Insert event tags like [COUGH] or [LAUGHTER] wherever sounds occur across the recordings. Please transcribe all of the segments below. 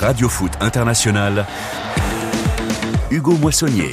Radio Foot International, Hugo Moissonnier.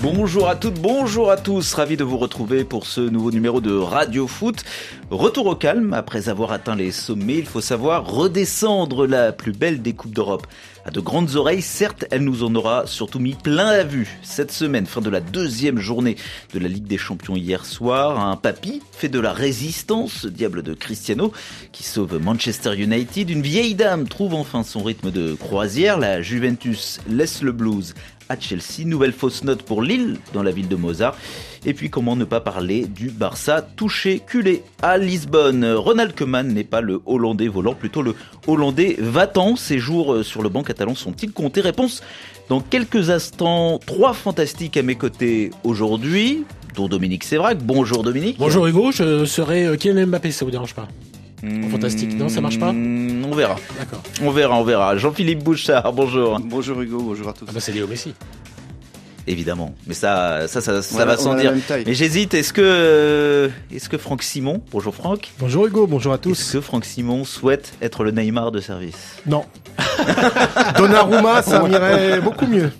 Bonjour à toutes, bonjour à tous, ravi de vous retrouver pour ce nouveau numéro de Radio Foot. Retour au calme, après avoir atteint les sommets, il faut savoir redescendre la plus belle des Coupes d'Europe. À de grandes oreilles, certes, elle nous en aura surtout mis plein la vue. Cette semaine, fin de la deuxième journée de la Ligue des Champions hier soir, un papy fait de la résistance, diable de Cristiano, qui sauve Manchester United. Une vieille dame trouve enfin son rythme de croisière, la Juventus laisse le blues Chelsea. Nouvelle fausse note pour Lille dans la ville de Mozart. Et puis comment ne pas parler du Barça touché culé à Lisbonne? Ronald Koeman n'est pas le Hollandais volant, plutôt le Hollandais va-t'en. Ses jours sur le banc catalan sont-ils comptés? Réponse dans quelques instants. Trois fantastiques à mes côtés aujourd'hui, dont Dominique Sévrac. Bonjour Dominique. Bonjour Hugo, je serai Kylian Mbappé, ça vous dérange pas Fantastique, non, ça marche pas Hmm, On verra. D'accord. On verra, on verra. Jean-Philippe Bouchard, bonjour. Bonjour Hugo, bonjour à tous. Ah bah c'est Léo Messi. Évidemment, mais ça, ça, ça, va sans dire. Mais j'hésite. Est-ce que, est-ce que Franck Simon, bonjour Franck, Bonjour Hugo, bonjour à est-ce tous. que Franck Simon souhaite être le Neymar de service? Non. [LAUGHS] Donnarumma, ça m'irait beaucoup mieux.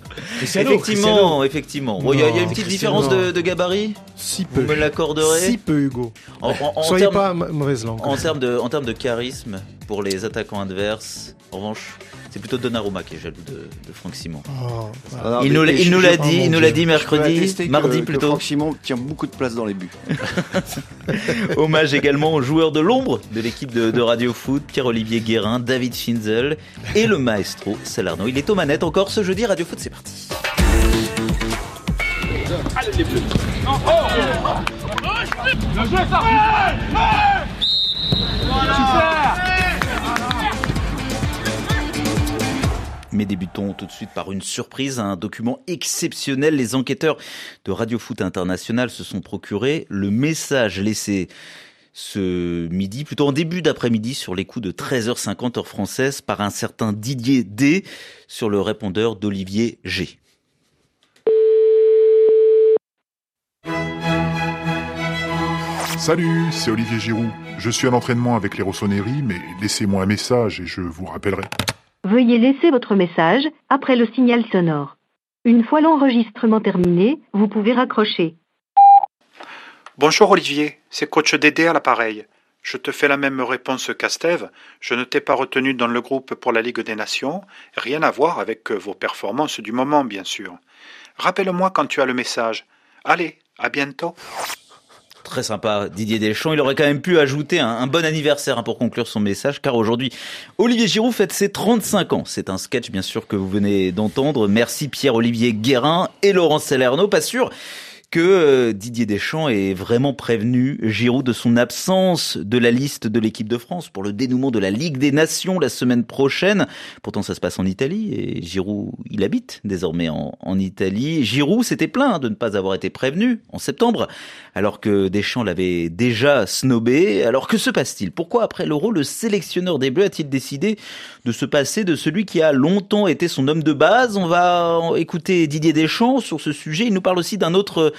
Effectivement, effectivement. Bon, Il y, a- il y a une petite Cristiano. différence de, de gabarit? Si Vous peu. me l'accorderez? Si peu Hugo. En, en- en Soyez pas ma- mauvaise langue. en termes de, en termes de charisme pour les attaquants adverses. En revanche, c'est plutôt Donnarumma qui est jaloux de, de Franck Simon. Oh, voilà. Il nous, l'a- il nous oh dit, il nous l'a mercredi, que- mardi que plutôt. Franck Simon tient beaucoup de place dans les buts. Hommage également aux joueurs de l'ombre de l'équipe de, de Radio Foot, Pierre-Olivier Guérin, David Finzel et le maestro Salerno. Il est aux manettes encore ce jeudi, Radio Foot, c'est parti. Mais débutons tout de suite par une surprise, un document exceptionnel. Les enquêteurs de Radio Foot International se sont procurés le message laissé ce midi, plutôt en début d'après-midi, sur les coups de 13h50 heure française par un certain Didier D sur le répondeur d'Olivier G. Salut, c'est Olivier Giroud. Je suis à l'entraînement avec les Rossoneri, mais laissez-moi un message et je vous rappellerai. Veuillez laisser votre message après le signal sonore. Une fois l'enregistrement terminé, vous pouvez raccrocher. Bonjour Olivier, c'est coach Dédé à l'appareil. Je te fais la même réponse qu'Astève. Je ne t'ai pas retenu dans le groupe pour la Ligue des Nations. Rien à voir avec euh, vos performances du moment, bien sûr. Rappelle-moi quand tu as le message. Allez, à bientôt. Très sympa, Didier Deschamps. Il aurait quand même pu ajouter un, bon anniversaire hein, pour conclure son message, car aujourd'hui, Olivier Giroud fête ses 35 ans. C'est un sketch, bien sûr, que vous venez d'entendre. Merci Pierre-Olivier Guérin et Laurent Salerno. Pas sûr que euh, Didier Deschamps ait vraiment prévenu Giroud de son absence de la liste de l'équipe de France pour le dénouement de la Ligue des Nations la semaine prochaine. Pourtant, ça se passe en Italie et Giroud, il habite désormais en, en Italie. Giroud s'était plaint de ne pas avoir été prévenu en septembre, alors que Deschamps l'avait déjà snobé. Alors que se passe-t-il? Pourquoi, après l'Euro, le sélectionneur des Bleus a-t-il décidé de se passer de celui qui a longtemps été son homme de base? On va écouter Didier Deschamps sur ce sujet. Il nous parle aussi d'un autre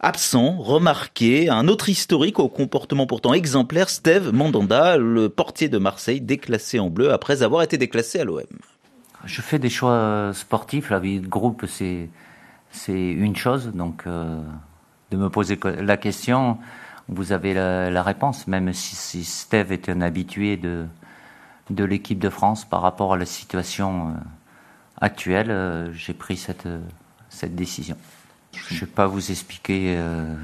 absent, remarqué, un autre historique au comportement pourtant exemplaire, Steve Mandanda, le portier de Marseille, déclassé en bleu après avoir été déclassé à l'OM. Je fais des choix sportifs. La vie de groupe, c'est une chose. Donc, euh, de me poser la question, vous avez la, réponse. Même si, si Steve est un habitué de l'équipe de France par rapport à la situation euh, actuelle, euh, j'ai pris cette cette décision. Je ne vais pas vous expliquer euh,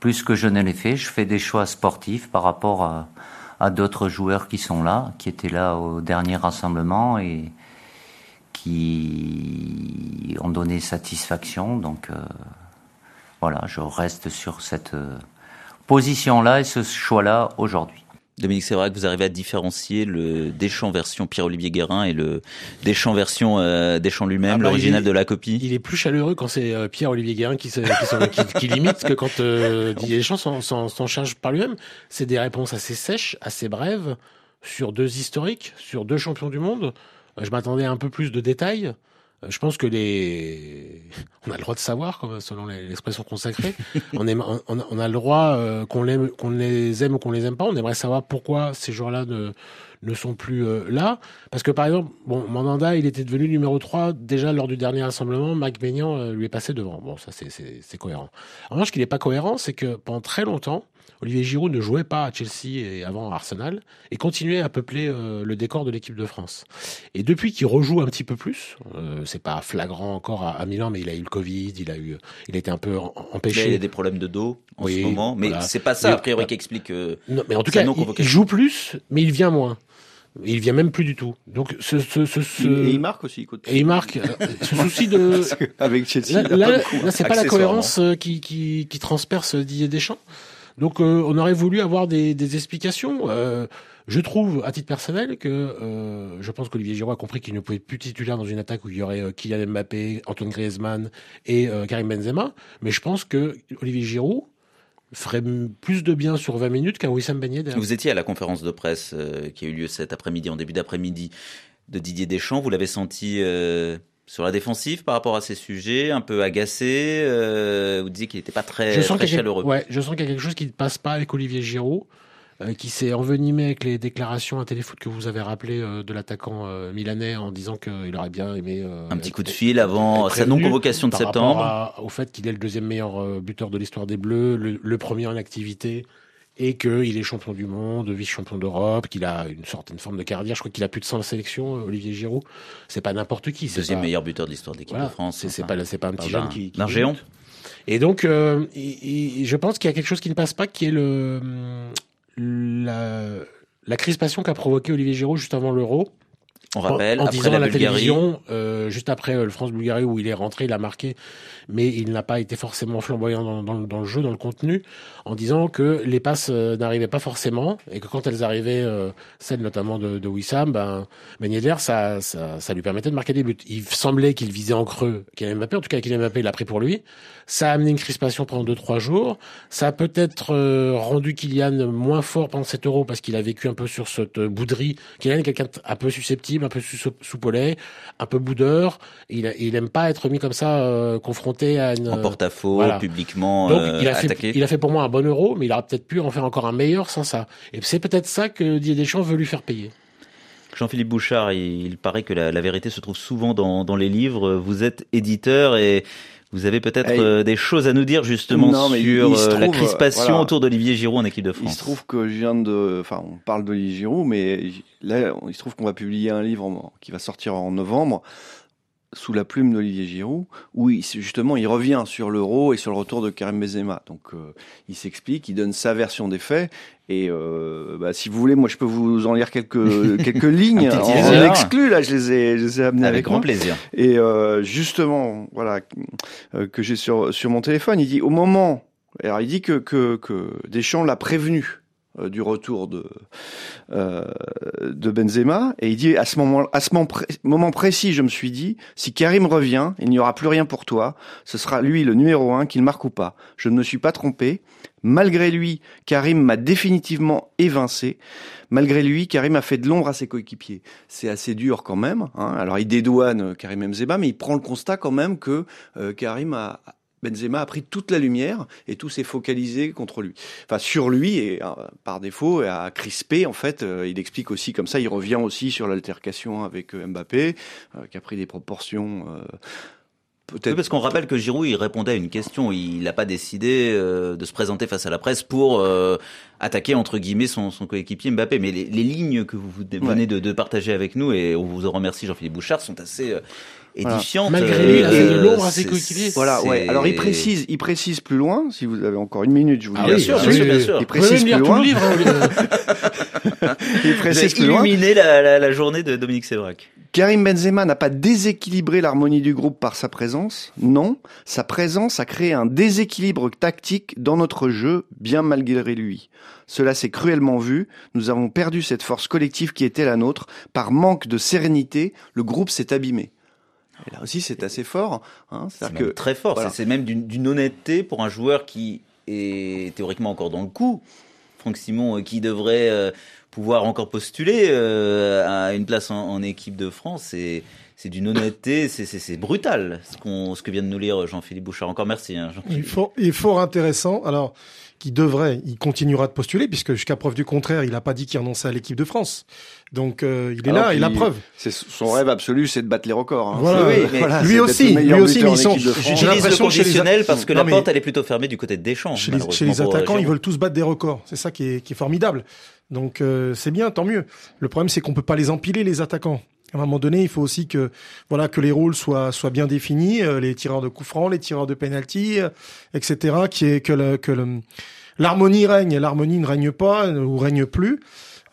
plus que je ne l'ai fait. Je fais des choix sportifs par rapport à, d'autres joueurs qui sont là, qui étaient là au dernier rassemblement et qui ont donné satisfaction. Donc euh, voilà, je reste sur cette euh, position-là et ce choix-là aujourd'hui. Dominique, c'est vrai que vous arrivez à différencier le Deschamps version Pierre-Olivier Guérin et le Deschamps version euh, Deschamps lui-même, Ah bah, l'original de la copie. Il est plus chaleureux quand c'est euh, Pierre-Olivier Guérin qui, se- qui, qui- qui limite que quand euh, [LAUGHS] Didier Deschamps s'en- charge par lui-même. C'est des réponses assez sèches, assez brèves, sur deux historiques, sur deux champions du monde. Euh, Je m'attendais à un peu plus de détails. Euh, Je pense que les, [LAUGHS] on a le droit de savoir, comme selon l'expression consacrée. [LAUGHS] on, aime, on, on, a le droit euh, qu'on l'aime, qu'on les aime ou qu'on les aime pas. On aimerait savoir pourquoi ces joueurs-là ne ne sont plus euh, là. Parce que par exemple, bon, Mandanda, il était devenu numéro 3 déjà lors du dernier rassemblement. Mike Maignan euh, lui est passé devant. Bon, ça c'est cohérent. En revanche, ce qui n'est pas cohérent, c'est que pendant très longtemps, Olivier Giroud ne jouait pas à Chelsea et avant à Arsenal et continuait à peupler euh, le décor de l'équipe de France. Et depuis qu'il rejoue un petit peu plus, euh, c'est pas flagrant encore à, Milan, mais il a eu le Covid, il a eu, il a été un peu empêché. il a des problèmes de dos en ce moment, mais c'est pas ça a priori qui explique. non, mais en tout cas, il joue plus, mais il vient moins. Il vient même plus du tout. Donc ce, ce, ce, Et il marque aussi. Et il marque. Euh, ce [LAUGHS] souci de. Avec Chelsea. Là, là, c'est pas la cohérence euh, qui, qui, qui transperce Didier Deschamps. Donc euh, on aurait voulu avoir des, des explications. Euh, je trouve, à titre personnel, que euh, je pense qu'Olivier Giroud a compris qu'il ne pouvait plus titulaire dans une attaque où il y aurait Kylian Mbappé, Antoine Griezmann et Karim Benzema. Mais je pense que Olivier Giroud ferait plus de bien sur 20 minutes qu'un Wissam Ben Yedder. Vous étiez à la conférence de presse euh, qui a eu lieu cet après-midi, en début d'après-midi, de Didier Deschamps. Vous l'avez senti euh, sur la défensive par rapport à ces sujets, un peu agacé. Euh, vous disiez qu'il n'était pas très, je sens chaleureux. Ouais, je sens qu'il y a quelque chose qui ne passe pas avec Olivier Giroud. Euh, qui s'est envenimé avec les déclarations à téléfoot que vous avez rappelé euh, de l'attaquant euh, milanais en disant qu'il aurait bien aimé un petit coup de fil avant sa non convocation de septembre. au fait qu'il est le deuxième meilleur buteur de l'histoire des Bleus, le, premier en activité et qu'il est champion du monde, vice-champion d'Europe, qu'il a une certaine forme de carrière. Je crois qu'il a plus de 100 sélections, Olivier Giroud. C'est pas n'importe qui. Deuxième meilleur buteur de l'histoire de l'équipe de France. C'est pas, pas un petit jeune qui, Un géant. Et donc, je pense qu'il y a quelque chose qui ne passe pas, qui est le, la, la crispation qu'a provoqué Olivier Giroud juste avant l'Euro. On rappelle, en, après disant la, la télévision, euh, juste après euh, le France-Bulgarie où il est rentré, il a marqué, mais il n'a pas été forcément flamboyant dans, dans, dans, le jeu, dans le contenu, en disant que les passes euh, n'arrivaient pas forcément et que quand elles arrivaient, euh, celles notamment de, de Wissam, ben, ben Yedder, ça, ça, ça, lui permettait de marquer des buts. Il semblait qu'il visait en creux Kylian Mbappé, en tout cas Kylian Mbappé l'a pris pour lui. Ça a amené une crispation pendant deux trois jours. Ça a peut-être rendu Kylian moins fort pendant cet euro parce qu'il a vécu un peu sur cette bouderie. Kylian est quelqu'un un peu susceptible un peu soupolé, un peu boudeur. Il, il aime pas être mis comme ça, euh, confronté à une. En porte-à-faux, publiquement Donc, euh, il a Fait, il a fait pour moi un bon euro, mais il aurait peut-être pu en faire encore un meilleur sans ça. Et c'est peut-être ça que Didier Deschamps veut lui faire payer. Jean-Philippe Bouchard, il, paraît que la, vérité se trouve souvent dans, dans les livres. Vous êtes éditeur et vous avez peut-être euh, des choses à nous dire justement sur euh, la crispation autour d'Olivier Giroud en équipe de France. Il se trouve que je viens de, enfin, on parle d'Olivier Giroud, mais là, il se trouve qu'on va publier un livre qui va sortir en novembre sous la plume d'Olivier Giroud, où il, justement il revient sur l'euro et sur le retour de Karim Benzema. Donc euh, il s'explique, il donne sa version des faits. Et euh, bah, si vous voulez, moi je peux vous en lire quelques [LAUGHS] quelques lignes en, exclu. Là, je les ai, je les ai amenés avec, grand plaisir. Et euh, justement, voilà que j'ai sur sur mon téléphone, il dit au moment, alors il dit que que, que Deschamps l'a prévenu du retour de euh, de Benzema. Et il dit à ce moment à ce moment, précis je me suis dit si Karim revient il n'y aura plus rien pour toi. Ce sera lui le numéro un qu'il marque ou pas. Je ne me suis pas trompé. Malgré lui Karim m'a définitivement évincé. Malgré lui Karim a fait de l'ombre à ses coéquipiers. C'est assez dur quand même hein. alors il dédouane Karim Benzema mais il prend le constat quand même que euh, Karim a Benzema a pris toute la lumière et tout s'est focalisé contre lui. Enfin, sur lui et euh, par défaut a crispé. En fait, euh, il explique aussi comme ça. Il revient aussi sur l'altercation avec euh, Mbappé, qui a pris des proportions. Peut-être. parce qu'on rappelle que Giroud, il répondait à une question. Il n'a pas décidé de se présenter face à la presse pour attaquer entre guillemets son, son coéquipier Mbappé. Mais les, les, lignes que vous venez de, de, partager avec nous et on vous en remercie, Jean-Philippe Bouchard, sont assez édifiante. Malgré lui, il a fait de l'ombre à ses coéquipiers. Voilà, ouais. Alors il précise, il précise plus loin. Si vous avez encore une minute, je vous ah dis. bien, sûr, bien sûr, bien sûr. Il précise plus loin. Livre, hein, [LAUGHS] il précise plus loin. Illuminer la, la, la, journée de Dominique Sévrac. Karim Benzema n'a pas déséquilibré l'harmonie du groupe par sa présence. Non, sa présence a créé un déséquilibre tactique dans notre jeu, bien malgré lui. Cela s'est cruellement vu. Nous avons perdu cette force collective qui était la nôtre. Par manque de sérénité, le groupe s'est abîmé. Et là aussi, c'est assez fort. Hein, c'est que très fort. C'est même d'une honnêteté pour un joueur qui est théoriquement encore dans le coup. Franck Simon, euh, qui devrait euh, pouvoir encore postuler euh, à une place en, équipe de France. Et c'est d'une honnêteté, c'est c'est c'est brutal ce qu'on ce que vient de nous lire Jean-Philippe Bouchard. Encore merci. Hein, Il est fort, il est fort intéressant. Alors, qui devrait, il continuera de postuler puisque jusqu'à preuve du contraire, il n'a pas dit qu'il renonçait à l'équipe de France. Donc, euh, il est Alors là, il a preuve. C'est son rêve absolu, c'est de battre les records. hein. Voilà, C'est- oui, mais voilà, lui c'est aussi, lui aussi, mais ils sont- équipe de France. j'ai l'impression les- conditionnel parce que Non, la porte elle est plutôt fermée du côté de Deschamps. Chez les, chez les malheureusement pour, euh, attaquants, ils veulent tous battre des records. C'est ça qui est, qui est formidable. Donc euh, c'est bien, tant mieux. Le problème, c'est qu'on peut pas les empiler les attaquants. À un moment donné, il faut aussi que voilà que les rôles soient soient bien définis, euh, les tireurs de coups francs, les tireurs de penalty, euh, etc. Qui est que le, que l'harmonie règne. L'harmonie ne règne pas euh, ou règne plus.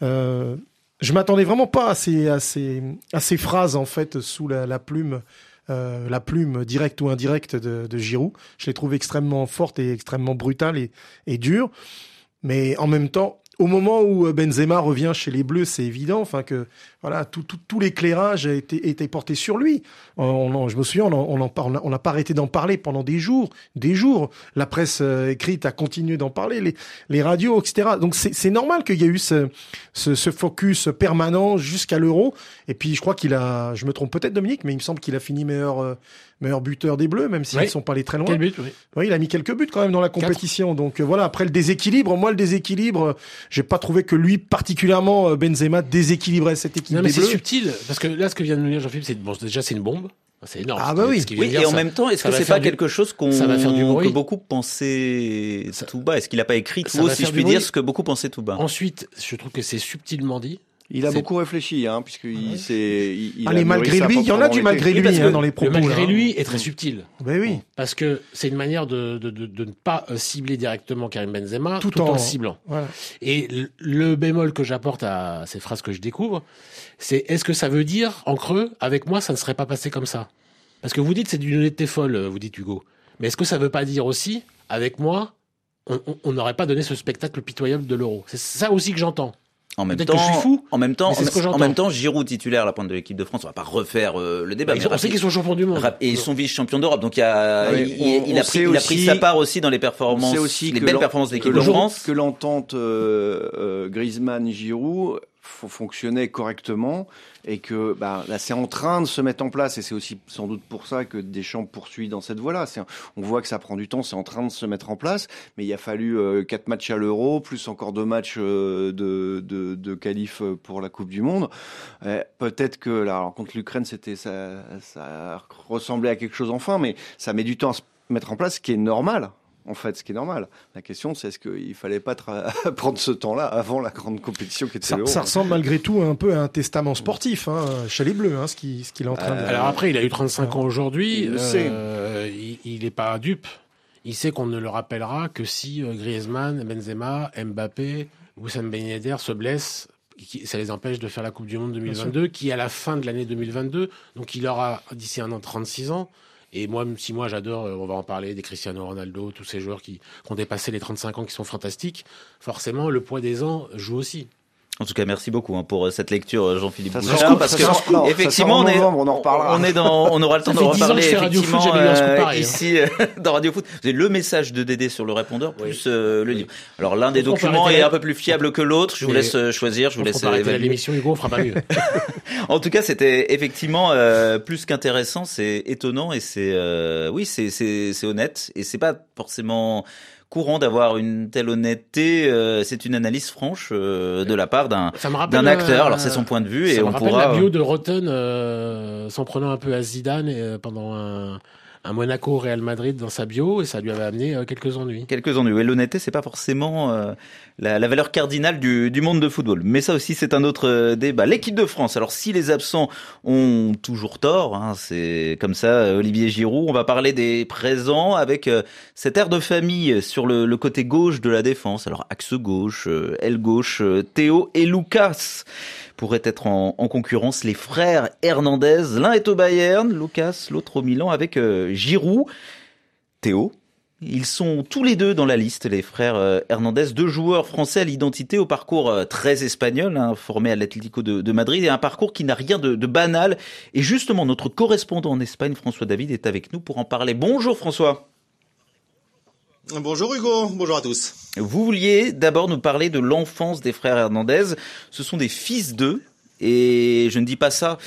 Euh, je m'attendais vraiment pas à ces à ces à ces phrases en fait sous la, plume. euh, la plume directe ou indirecte de, Giroud. Je l'ai trouvé extrêmement forte et extrêmement brutale et, et dure. Mais en même temps, au moment où euh, Benzema revient chez les Bleus, c'est évident, enfin que voilà, tout, tout, tout l'éclairage a été, été porté sur lui. On, on- je me souviens, on en- on on n'a pas arrêté d'en parler pendant des jours, des jours. La presse euh, écrite a continué d'en parler, les, les radios, etc. Donc c'est normal qu'il y ait eu ce, ce, ce focus permanent jusqu'à l'Euro. Et puis je crois qu'il a, je me trompe peut-être Dominique, mais il me semble qu'il a fini meilleur euh, meilleur buteur des Bleus, même s'ils Oui. ne sont pas allés très loin. Quel but, oui. Oui, il a mis quelques buts quand même dans la compétition. Donc euh, voilà, après le déséquilibre, moi le déséquilibre, euh, j'ai pas trouvé que lui particulièrement euh, Benzema déséquilibrait cette équipe Non, mais c'est subtil. Parce que là, ce que vient de nous dire Jean-Philippe, c'est bon, déjà, c'est une bombe. C'est énorme. Ah bah oui. dire, et en ça- même temps, est-ce que c'est pas du- quelque chose qu'on ça va faire du bruit. que beaucoup pensaient Ça- tout bas? Est-ce qu'il n'a pas écrit tout haut, si faire je puis dire, ce que beaucoup pensaient tout bas? Ensuite, je trouve que c'est subtilement dit. Il a beaucoup réfléchi, hein, puisqu'il s'est. il- Allez, a malgré lui, il y en a du malgré Oui, lui hein, dans les propos. Le malgré là, hein. lui est très subtil. Ben oui. Parce que c'est une manière de, de, de, de ne pas euh, cibler directement Karim Benzema Tout tout, en... en- le ciblant. Voilà. Et le- bémol que j'apporte à ces phrases que je découvre, c'est est-ce que ça veut dire, en creux, avec moi, ça ne serait pas passé comme ça? Parce que vous dites c'est d'une honnêteté folle, vous dites Hugo. Mais est-ce que ça veut pas dire aussi, avec moi, on n'aurait pas donné ce spectacle pitoyable de l'euro? C'est ça aussi que j'entends. En même temps, que je suis fou, en même temps, ce en, j'entends. même temps, Giroud titulaire à la pointe de l'équipe de France, on va pas refaire euh, le débat. Ils mais on sait qu'ils sont champions du monde. rap- et ils sont vice-champions d'Europe, donc il, y a, Ouais, il, on- il a on pris, il a pris sa part aussi dans les performances, aussi les belles performances de l'équipe de France. que l'entente euh, euh, Griezmann-Giroud fonctionnait correctement et que bah, là c'est en train de se mettre en place et c'est aussi sans doute pour ça que Deschamps poursuit dans cette voie-là. On voit que ça prend du temps, c'est en train de se mettre en place, mais il a fallu euh, quatre matchs à l'Euro plus encore deux matchs euh, de, de, de qualif pour la Coupe du Monde. Euh, Peut-être que là, alors, contre l'Ukraine, c'était ça, ça ressemblait à quelque chose enfin, mais ça met du temps à se mettre en place, ce qui est normal. En fait, ce qui est normal. La question, c'est est-ce qu'il fallait pas [LAUGHS] prendre ce temps-là avant la grande compétition qui était Ça, ça ressemble malgré tout un peu à un testament sportif hein, chez les Bleus, hein, ce qui- ce qu'il est en train de. Euh, Alors après, il a eu 35 ans aujourd'hui. il le euh, il- Il n'est pas dupe. Il sait qu'on ne le rappellera que si euh, Griezmann, Benzema, Mbappé, Wissam Ben Yedder se blessent. qui- Ça les empêche de faire la Coupe du Monde 2022, qui est à la fin de l'année 2022. Donc il aura d'ici un an 36 ans. Et moi, si moi j'adore, euh, on va en parler, des Cristiano Ronaldo, tous ces joueurs qui, qui ont dépassé les 35 ans, qui sont fantastiques, forcément le poids des ans joue aussi. En tout cas, merci beaucoup hein, pour euh, cette lecture, euh, Jean-Philippe Bouchard, parce que non, effectivement, on est, novembre, on en reparlera. on est dans, on aura le temps de fait 10 ans que reparler Foot, effectivement scoop euh, pareil, hein. ici euh, [LAUGHS] dans Radio Foot. Vous avez le message de Dédé sur le répondeur plus euh, le livre. Alors l'un des documents est un peu plus fiable que l'autre. Je vous laisse choisir, je vous On laisse l'émission, Hugo, on fera pas mieux. [LAUGHS] En tout cas, c'était effectivement euh, plus qu'intéressant, c'est étonnant et c'est euh, oui, c'est c'est c'est honnête et c'est pas forcément courant d'avoir une telle honnêteté. euh, c'est une analyse franche euh, de la part d'un d'un acteur. euh, Alors c'est son point de vue ça et me on rappelle pourra. la bio de Rotten euh, s'en prenant un peu à Zidane et, euh, pendant un, un Monaco Real Madrid dans sa bio et ça lui avait amené euh, quelques ennuis. Quelques ennuis. Et l'honnêteté, c'est pas forcément euh, la, la valeur cardinale du, monde de football. Mais ça aussi, c'est un autre euh, débat. L'équipe de France. Alors, si les absents ont toujours tort, hein, c'est comme ça, euh, Olivier Giroud. On va parler des présents avec euh, cet air de famille sur le, côté gauche de la défense. Alors, axe gauche, euh, aile gauche, Théo et Lucas pourraient être en, en concurrence les frères Hernandez. L'un est au Bayern, Lucas, l'autre au Milan avec euh, Giroud. Théo, ils sont tous les deux dans la liste, les frères euh, Hernandez, deux joueurs français à l'identité au parcours euh, très espagnol, hein, formés à l'Atlético de, Madrid, et un parcours qui n'a rien de banal. Et justement, notre correspondant en Espagne, François David, est avec nous pour en parler. Bonjour François. Bonjour Hugo, bonjour à tous. Vous vouliez d'abord nous parler de l'enfance des frères Hernandez. Ce sont des fils d'eux. Et je ne dis pas ça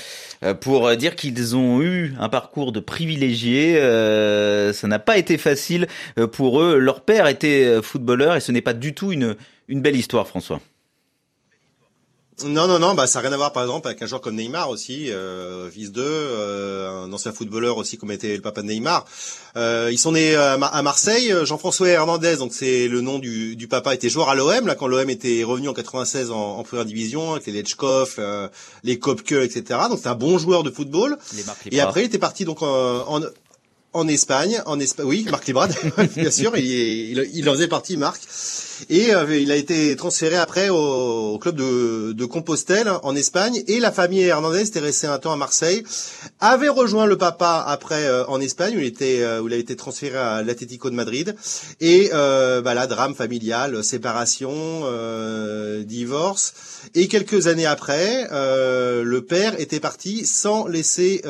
euh, pour dire qu'ils ont eu un parcours de privilégiés. Euh, ça n'a pas été facile pour eux. Leur père était footballeur et ce n'est pas du tout une, une belle histoire, François. Non, non, non, bah ça n'a rien à voir par exemple avec un joueur comme Neymar aussi, euh, fils d'eux, euh, un ancien footballeur aussi comme était le papa de Neymar. Euh, ils sont nés à, Marseille. Jean-François Hernandez, donc c'est le nom du, du, papa, était joueur à l'OM là quand l'OM était revenu en 96 en, en première division avec les Lechkov, euh, les Kopke, etc. Donc c'est un bon joueur de football. Et après il était parti donc en, en Espagne, en Espagne, oui, Marc Librad, [LAUGHS] bien sûr, il, il, il, en faisait partie, Marc. Et euh, il a été transféré après au, club de, de, Compostelle en Espagne. Et la famille Hernandez était restée un temps à Marseille, avait rejoint le papa après euh, en Espagne où il était, euh, où il a été transféré à l'Atlético de Madrid. Et bah là, drame familial, séparation, divorce. Et quelques années après, le père était parti sans laisser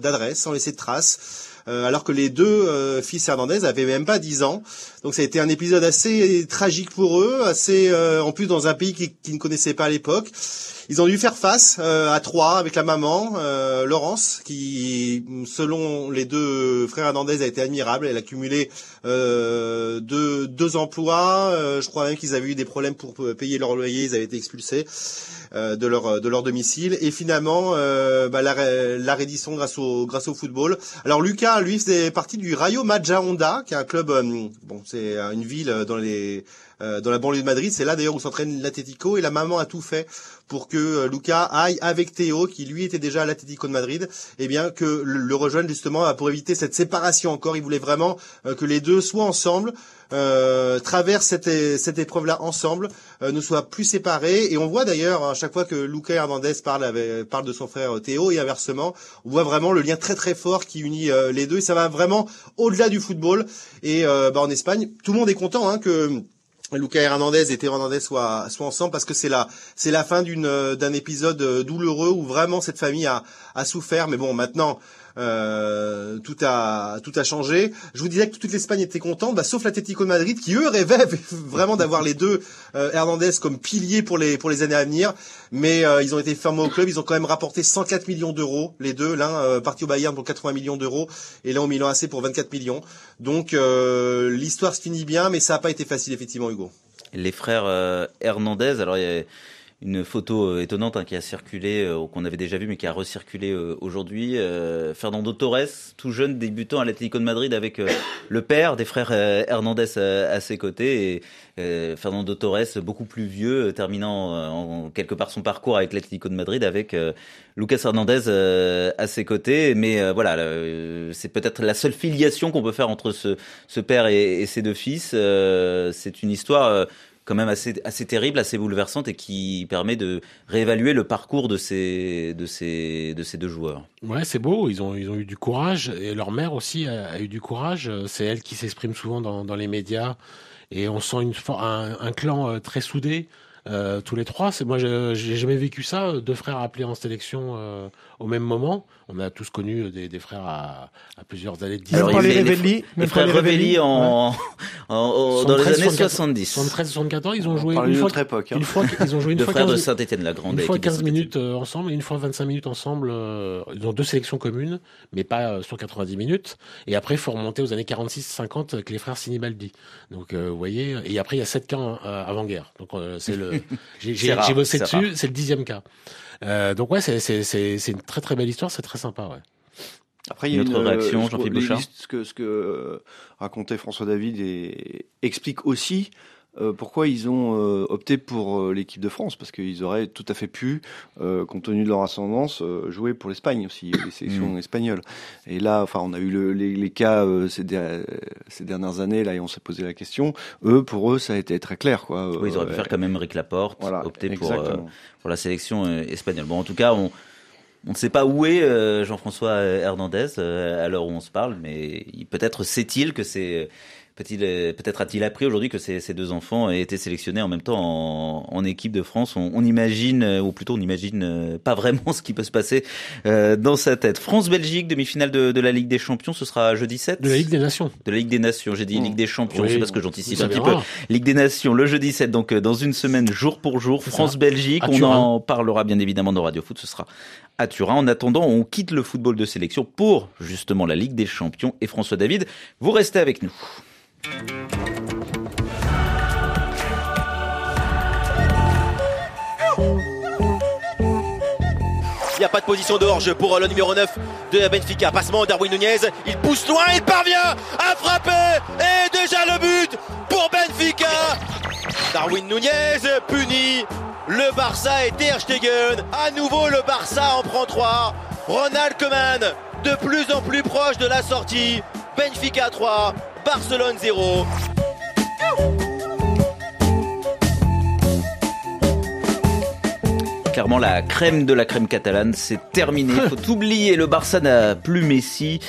d'adresse, sans laisser de traces. Euh, alors que les deux euh, fils Hernandez avaient même pas 10 ans. Donc ça a été un épisode assez tragique pour eux, assez euh, en plus dans un pays qu'ils ne connaissaient pas à l'époque. Ils ont dû faire face à trois avec la maman Laurence, qui selon les deux frères Hernandez a été admirable. Elle a cumulé deux, deux emplois. je crois même qu'ils avaient eu des problèmes pour payer leur loyer. Ils avaient été expulsés. Euh, de leur de leur domicile. Et finalement euh, bah, la, la reddition grâce au grâce au football. Alors Lucas lui faisait partie du Rayo Majahonda qui est un club euh, bon c'est une ville dans les dans la banlieue de Madrid, c'est là d'ailleurs où s'entraîne l'Atlético. Et la maman a tout fait pour que Lucas aille avec Théo qui lui était déjà à l'Atlético de Madrid, et eh bien que le, rejoigne justement pour éviter cette séparation encore. Il voulait vraiment que les deux soient ensemble, euh, traversent cette, cette épreuve-là ensemble, euh, ne soient plus séparés. Et on voit d'ailleurs à chaque fois que Luca Hernandez parle, avec, parle de son frère Théo et inversement, on voit vraiment le lien très très fort qui unit euh, les deux. Et ça va vraiment au-delà du football. Et euh, bah, en Espagne, tout le monde est content hein, que Lucas Hernandez et Théo Hernandez soient, soient ensemble parce que c'est la c'est la fin d'une d'un épisode douloureux où vraiment cette famille a, a souffert. Mais bon maintenant euh, tout a tout a changé. Je vous disais que toute l'Espagne était contente, bah, sauf l'Atlético de Madrid qui eux rêvaient [LAUGHS] vraiment d'avoir les deux euh, Hernandez comme piliers pour les pour les années à venir. Mais euh, ils ont été fermés au club. Ils ont quand même rapporté 104 millions d'euros les deux. L'un parti au Bayern pour 80 millions d'euros et l'un au Milan AC pour 24 millions. Donc l'histoire se finit bien, mais ça n'a pas été facile effectivement, Hugo. Les frères Hernandez, alors il y a une photo euh, étonnante hein, qui a circulé, euh, qu'on avait déjà vu, mais qui a recirculé euh, aujourd'hui. Fernando Torres, tout jeune, débutant à l'Atlético de Madrid avec [COUGHS] le père des frères Hernandez à, ses côtés. Et Fernando Torres, beaucoup plus vieux, terminant en, quelque part son parcours avec l'Atlético de Madrid avec Lucas Hernandez à ses côtés. Mais voilà, c'est peut-être la seule filiation qu'on peut faire entre ce, père et, ses deux fils. c'est une histoire quand même assez, assez terrible, assez bouleversante et qui permet de réévaluer le parcours de ces, de ces, de ces deux joueurs. Ouais, c'est beau. Ils ont, ils ont eu du courage et leur mère aussi a, eu du courage. C'est elle qui s'exprime souvent dans, dans, les médias et on sent une, un, un clan euh, très soudé. Euh, tous les trois. C'est moi, j'ai jamais vécu ça. Deux frères appelés en sélection euh, au même moment. On a tous connu des, des frères à, à, plusieurs années de distance. Alors, les, les, les, frères Revelli en, [LAUGHS] en, dans les années 70. 73, 74, ils ont joué une, fois, époque, hein. une fois. Ils ont joué une fois. frères 15, de Saint-Étienne, la grande. Une fois 15 minutes euh, ensemble et une fois 25 minutes ensemble. Euh, ils ont deux sélections communes, mais pas euh, sur 90 minutes. Et après, il faut remonter aux années 46-50 avec les frères Sinibaldi. Donc, vous voyez. Et après, il y a sept cas avant-guerre. Donc, c'est le. [LAUGHS] J'ai bossé dessus. C'est le dixième cas. Euh, donc ouais, c'est une très très belle histoire, c'est très sympa, ouais. Après, il y a une autre réaction, Jean-Philippe Bouchard. Ce que, ce que euh, racontait François David et explique aussi euh, pourquoi ils ont euh, opté pour euh, l'équipe de France? Parce qu'ils auraient tout à fait pu, compte tenu de leur ascendance, jouer pour l'Espagne aussi, les [COUGHS] sélections mm. espagnoles. Et là, enfin, on a eu le, les, les, cas ces, ces, dernières années, là, et on s'est posé la question. Eux, pour eux, ça a été très clair, quoi. Oui, ils auraient pu faire comme même Rick Laporte, voilà, opter pour, pour la sélection espagnole. Bon, en tout cas, on on ne sait pas où est Jean-François Hernandez à l'heure où on se parle, mais peut-être sait-il que c'est Peut-être a-t-il appris aujourd'hui que ces, deux enfants aient été sélectionnés en même temps en, équipe de France? On, imagine, ou plutôt on imagine pas vraiment [LAUGHS] ce qui peut se passer dans sa tête. France-Belgique, demi-finale de, la Ligue des Champions, ce sera jeudi 7 De la Ligue des Nations. De la Ligue des Nations, j'ai dit Ligue des Champions, c'est parce que j'anticipe un petit peu. Ligue des Nations, le jeudi 7, donc dans une semaine, jour pour jour, France-Belgique. On en parlera bien évidemment dans Radio Foot, ce sera à Turin. En attendant, on quitte le football de sélection pour justement la Ligue des Champions. Et François David, vous restez avec nous. Il n'y a pas de position de hors pour le numéro 9 de Benfica. Passement Darwin Nunez. Il pousse loin, il parvient à frapper. Et déjà le but pour Benfica. Darwin Nunez puni. Le Barça et Ter Stegen. À nouveau, le Barça en prend 3. Ronald Koeman de plus en plus proche de la sortie. Benfica 3, Barcelone 0. clairement la crème de la crème catalane, c'est terminé. [LAUGHS] Faut oublier, le Barça n'a plus Messi.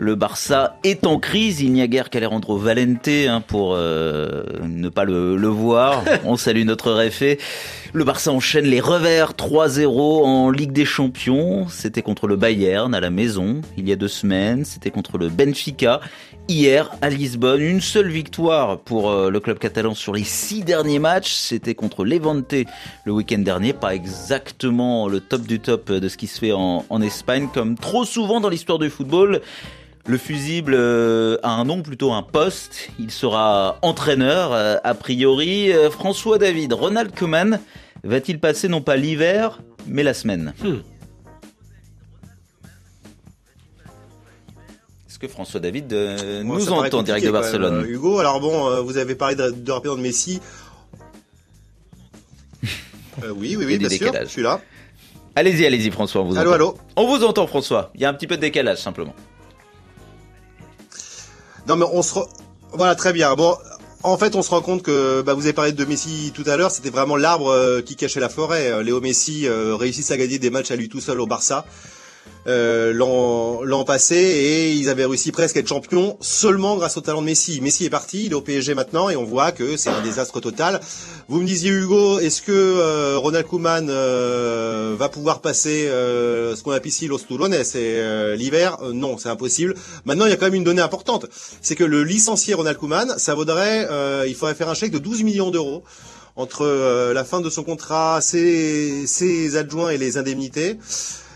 Le Barça est en crise. Il n'y a guère qu'Alejandro Valente hein, pour euh, ne pas le, le voir. [LAUGHS] On salue notre réfé. Le Barça enchaîne les revers 3-0 en Ligue des Champions. C'était contre le Bayern à la maison il y a deux semaines. C'était contre le Benfica hier à Lisbonne. Une seule victoire pour euh, le club catalan sur les six derniers matchs. C'était contre Levante le week-end dernier. Pas exactement le top du top de ce qui se fait en, en Espagne, comme trop souvent dans l'histoire du football. Le fusible euh, a un nom, plutôt un poste. Il sera entraîneur, euh, a priori. Euh, François David, Ronald Koeman va-t-il passer non pas l'hiver, mais la semaine? Hmm. Est-ce que François David nous entend direct de Barcelone? Hugo, alors bon, vous avez parlé de, de rapidement de Messi. [LAUGHS] oui, oui, oui, bien sûr, je suis là. Allez-y, allez-y, François, on vous allô, entend. Allô, On vous entend, François. Il y a un petit peu de décalage, simplement. Non, mais on se... Voilà, très bien. Bon, en fait, on se rend compte que bah, vous avez parlé de Messi tout à l'heure, c'était vraiment l'arbre euh, qui cachait la forêt. Euh, Léo Messi euh, réussit à gagner des matchs à lui tout seul au Barça euh, l'an passé et ils avaient réussi presque à être champions seulement grâce au talent de Messi. Messi est parti, il est au PSG maintenant et on voit que c'est un désastre total. Vous me disiez Hugo, est-ce que euh, Ronald Koeman euh, va pouvoir passer euh, ce qu'on appelle ici los turones, c'est l'hiver? Non, c'est impossible. Maintenant, il y a quand même une donnée importante, c'est que le licencié Ronald Koeman, ça vaudrait, il faudrait faire un chèque de 12 millions d'euros entre la fin de son contrat, ses, ses adjoints et les indemnités.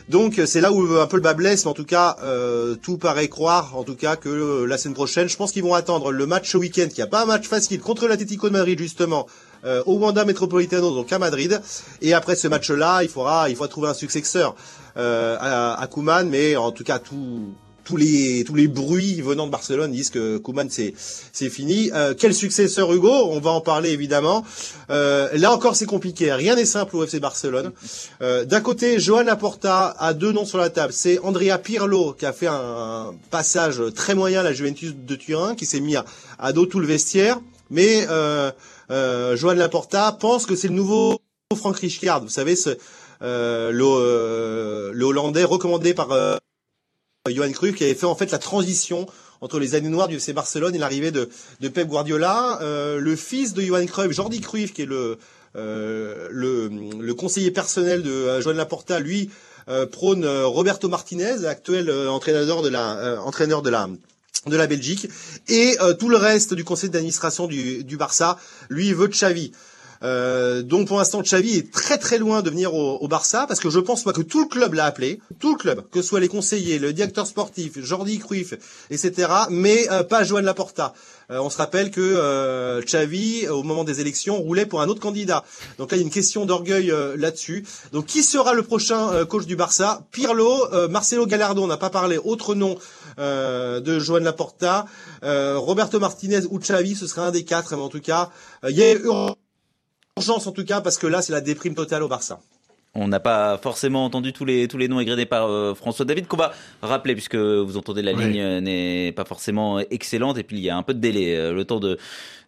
Donc c'est là où un peu le bas blesse, mais en tout cas euh, tout paraît croire, en tout cas que euh, la semaine prochaine, je pense qu'ils vont attendre le match ce week-end, qui a pas un match facile contre l'Atlético de Madrid justement, euh, au Wanda Metropolitano, donc à Madrid. Et après ce match-là, il faudra, il faudra trouver un successeur à, à mais en tout cas tout tous les tous les bruits venant de Barcelone disent que Koeman c'est c'est fini. Euh, quel successeur Hugo? On va en parler évidemment. Euh, là encore c'est compliqué. Rien n'est simple au FC Barcelone. Euh, D'un côté, Johan Laporta a deux noms sur la table. C'est Andrea Pirlo qui a fait un, passage très moyen à la Juventus de Turin, qui s'est mis à, dos tout le vestiaire. Mais euh, euh, Johan Laporta pense que c'est le nouveau Frank Rijkaard. Vous savez ce euh, le, le Hollandais recommandé par Johan Cruyff qui avait fait en fait la transition entre les années noires du FC Barcelone et l'arrivée de, Pep Guardiola. Euh, le fils de Johan Cruyff, Jordi Cruyff, qui est le, euh, le, le, conseiller personnel de euh, Joan Laporta, lui prône Roberto Martinez, actuel entraîneur de la entraîneur de la de la Belgique, et tout le reste du conseil d'administration du, du Barça, lui veut Xavi. Euh, donc pour l'instant, Xavi est très très loin de venir au, Barça parce que je pense pas que tout le club l'a appelé, tout le club, que ce soit les conseillers, le directeur sportif, Jordi Cruyff, etc. Mais euh, pas Joan Laporta. Euh, on se rappelle que euh, Xavi, au moment des élections, roulait pour un autre candidat. Donc là, il y a une question d'orgueil là-dessus. Donc qui sera le prochain coach du Barça? Pirlo, Marcelo Gallardo, on n'a pas parlé. Autre nom de Joan Laporta, Roberto Martinez ou Xavi, ce sera un des quatre. Mais en tout cas, il y a urgence en tout cas parce que là c'est la déprime totale au Barça. On n'a pas forcément entendu tous les tous les noms égrenés par euh, François David qu'on va rappeler puisque vous entendez la ligne n'est pas forcément excellente et puis il y a un peu de délai euh, le temps de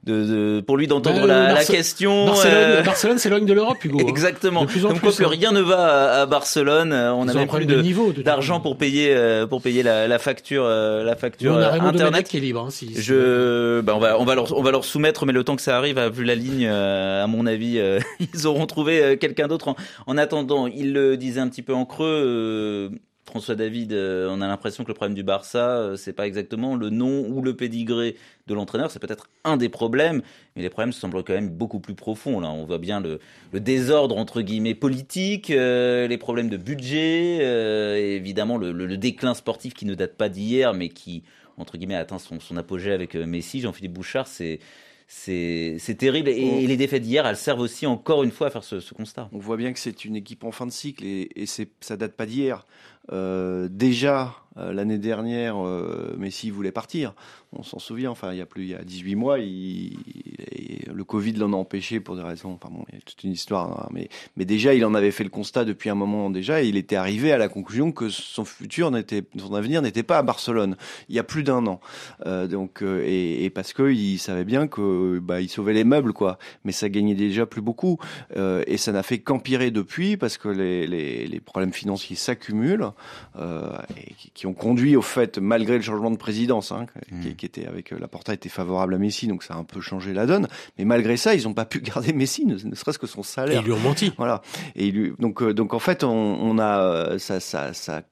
de, de- pour lui d'entendre Bah, la, la question Barcelone, euh, Barcelone s'éloigne de l'Europe, Hugo. [LAUGHS] Exactement. De plus en Comme plus. quoi plus hein. rien ne va à, à Barcelone. Euh, On n'a même plus problème de de niveau, de- d'argent pour payer euh, pour payer la, la facture euh, la facture on a euh, internet. qui est libre. Hein, si, si- Je, bah on va, on va leur, on va leur soumettre, mais le temps que ça arrive, vu la ligne, euh, à mon avis, euh, [LAUGHS] ils auront trouvé euh, quelqu'un d'autre. En, en attendant, il le disait un petit peu en creux. François David, euh, on a l'impression que le problème du Barça, euh, c'est pas exactement le nom ou le pédigré de l'entraîneur. C'est peut-être un des problèmes, mais les problèmes semblent quand même beaucoup plus profonds. Là, on voit bien le, le désordre entre guillemets politique, euh, les problèmes de budget, euh, et évidemment le, le- le déclin sportif qui ne date pas d'hier, mais qui entre guillemets a atteint son, son apogée avec Messi. Jean-Philippe Bouchard, c'est c'est terrible. Et, les défaites d'hier, elles servent aussi encore une fois à faire ce, ce constat. On voit bien que c'est une équipe en fin de cycle et, et ça date pas d'hier. Euh, déjà l'année dernière, euh, Messi voulait partir. On s'en souvient. Enfin, il y a plus, il y a 18 mois, le Covid l'en a empêché pour des raisons. Enfin bon, il y a toute une histoire. hein, mais, déjà, il en avait fait le constat depuis un moment déjà. Et il était arrivé à la conclusion que son futur n'était, son avenir n'était pas à Barcelone. Il y a plus d'un an. Euh, donc, euh, et, parce que il savait bien que bah, sauvait les meubles, quoi. Mais ça gagnait déjà plus beaucoup. Euh, et ça n'a fait qu'empirer depuis parce que les, problèmes financiers s'accumulent euh, et qui, qui ont conduit au fait, malgré le changement de présidence, hein, qui, qui était avec euh, la porta était favorable à Messi, donc ça a un peu changé la donne. Mais malgré ça, ils n'ont pas pu [LAUGHS] garder Messi, ne, ne serait-ce que son Et salaire. ils lui ont menti. Voilà. Et lui- donc, euh, donc en fait, on, on a euh, ça, ça, ça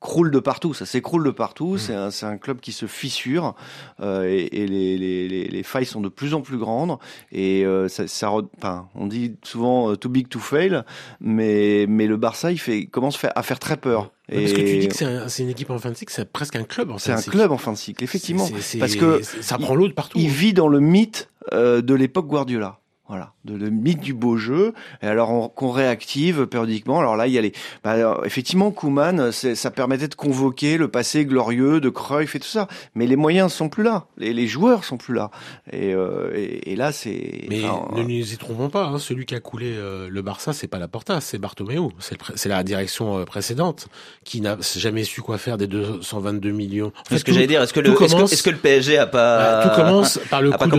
croule de partout, ça s'écroule de partout. C'est un, c'est un club qui se fissure euh, et, et les, les, les, les failles sont de plus en plus grandes. Et euh, ça, ça re- enfin, on dit souvent too big to fail, mais mais le Barça, il fait commence à faire très peur. Ouais, Parce que tu dis que c'est un- c'est une équipe en fin de cycle, c'est presque un club en c'est fin de un cycle. club en fin de cycle, effectivement, C'est- c'est- parce que ça prend l'eau de partout. il hein. vit dans le mythe euh, de l'époque Guardiola. Voilà, de le mythe du beau jeu. Et alors on- qu'on réactive périodiquement. Alors là, il y a les. Bah, alors, effectivement, Kuman, ça permettait de convoquer le passé glorieux de Cruyff et tout ça. Mais les moyens sont plus là. Les, les joueurs sont plus là. Et, euh, et, et là, c'est. Mais ne nous y trompons pas, hein, celui qui a coulé euh, le Barça, c'est pas la Porta, c'est Bartomeu. C'est le pré- c'est la direction euh, précédente qui n'a jamais su quoi faire des 222 millions. En fait, C'est ce que j'allais dire. Est-ce que, le, tout est-ce que, le PSG a pas, tout commence par le coup de,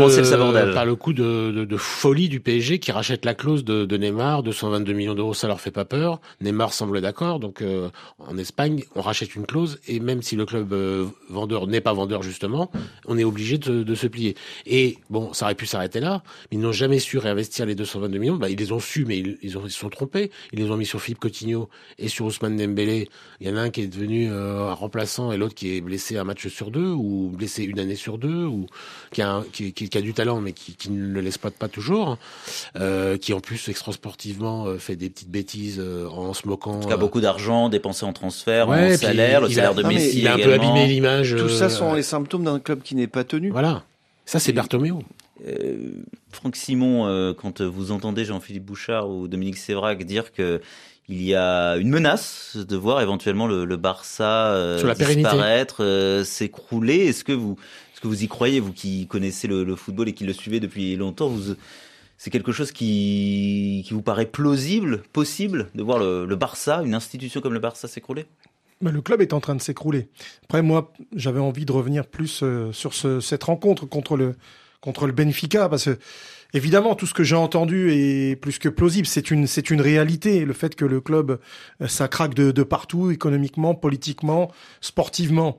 le par le coup de, de, de folie du PSG qui rachète la clause de, Neymar, 222 millions d'euros, ça leur fait pas peur. Neymar semble d'accord, donc euh, en Espagne, on rachète une clause et même si le club euh, vendeur n'est pas vendeur justement, on est obligé de, se plier. Et bon, ça aurait pu s'arrêter là, mais ils n'ont jamais su réinvestir les 222 millions. Bah, ils les ont su, mais ils, se sont trompés. Ils les ont mis sur Philippe Coutinho et sur Ousmane Dembélé. Il y en a un qui est devenu euh, un remplaçant et l'autre qui est blessé un match sur deux ou blessé une année sur deux ou qui a, qui a du talent mais qui, qui ne l'exploite pas toujours, euh, qui en plus extra-sportivement euh, fait des petites bêtises euh, en se moquant. Il y a euh, beaucoup d'argent dépensé en transfert, Ouais, en salaire, le il salaire a- de Messi il a un peu abîmé l'image. tout ça euh, sont les symptômes d'un club qui n'est pas tenu. Voilà. Ça, c'est Bartomeu. Euh, Franck Simon, euh, quand vous entendez Jean-Philippe Bouchard ou Dominique Sévrac dire que il y a une menace de voir éventuellement le, le Barça euh, disparaître, euh, s'écrouler, est-ce que vous, est-ce que vous y croyez, vous qui connaissez le, le football et qui le suivez depuis longtemps, vous, c'est quelque chose qui, vous paraît plausible, possible, de voir le, Barça, une institution comme le Barça s'écrouler? Mais le club est en train de s'écrouler. Après, moi, j'avais envie de revenir plus euh, sur ce, cette rencontre contre le, contre le Benfica, parce que, évidemment, tout ce que j'ai entendu est plus que plausible. C'est une, c'est une réalité. Le fait que le club, euh, ça craque de partout, économiquement, politiquement, sportivement.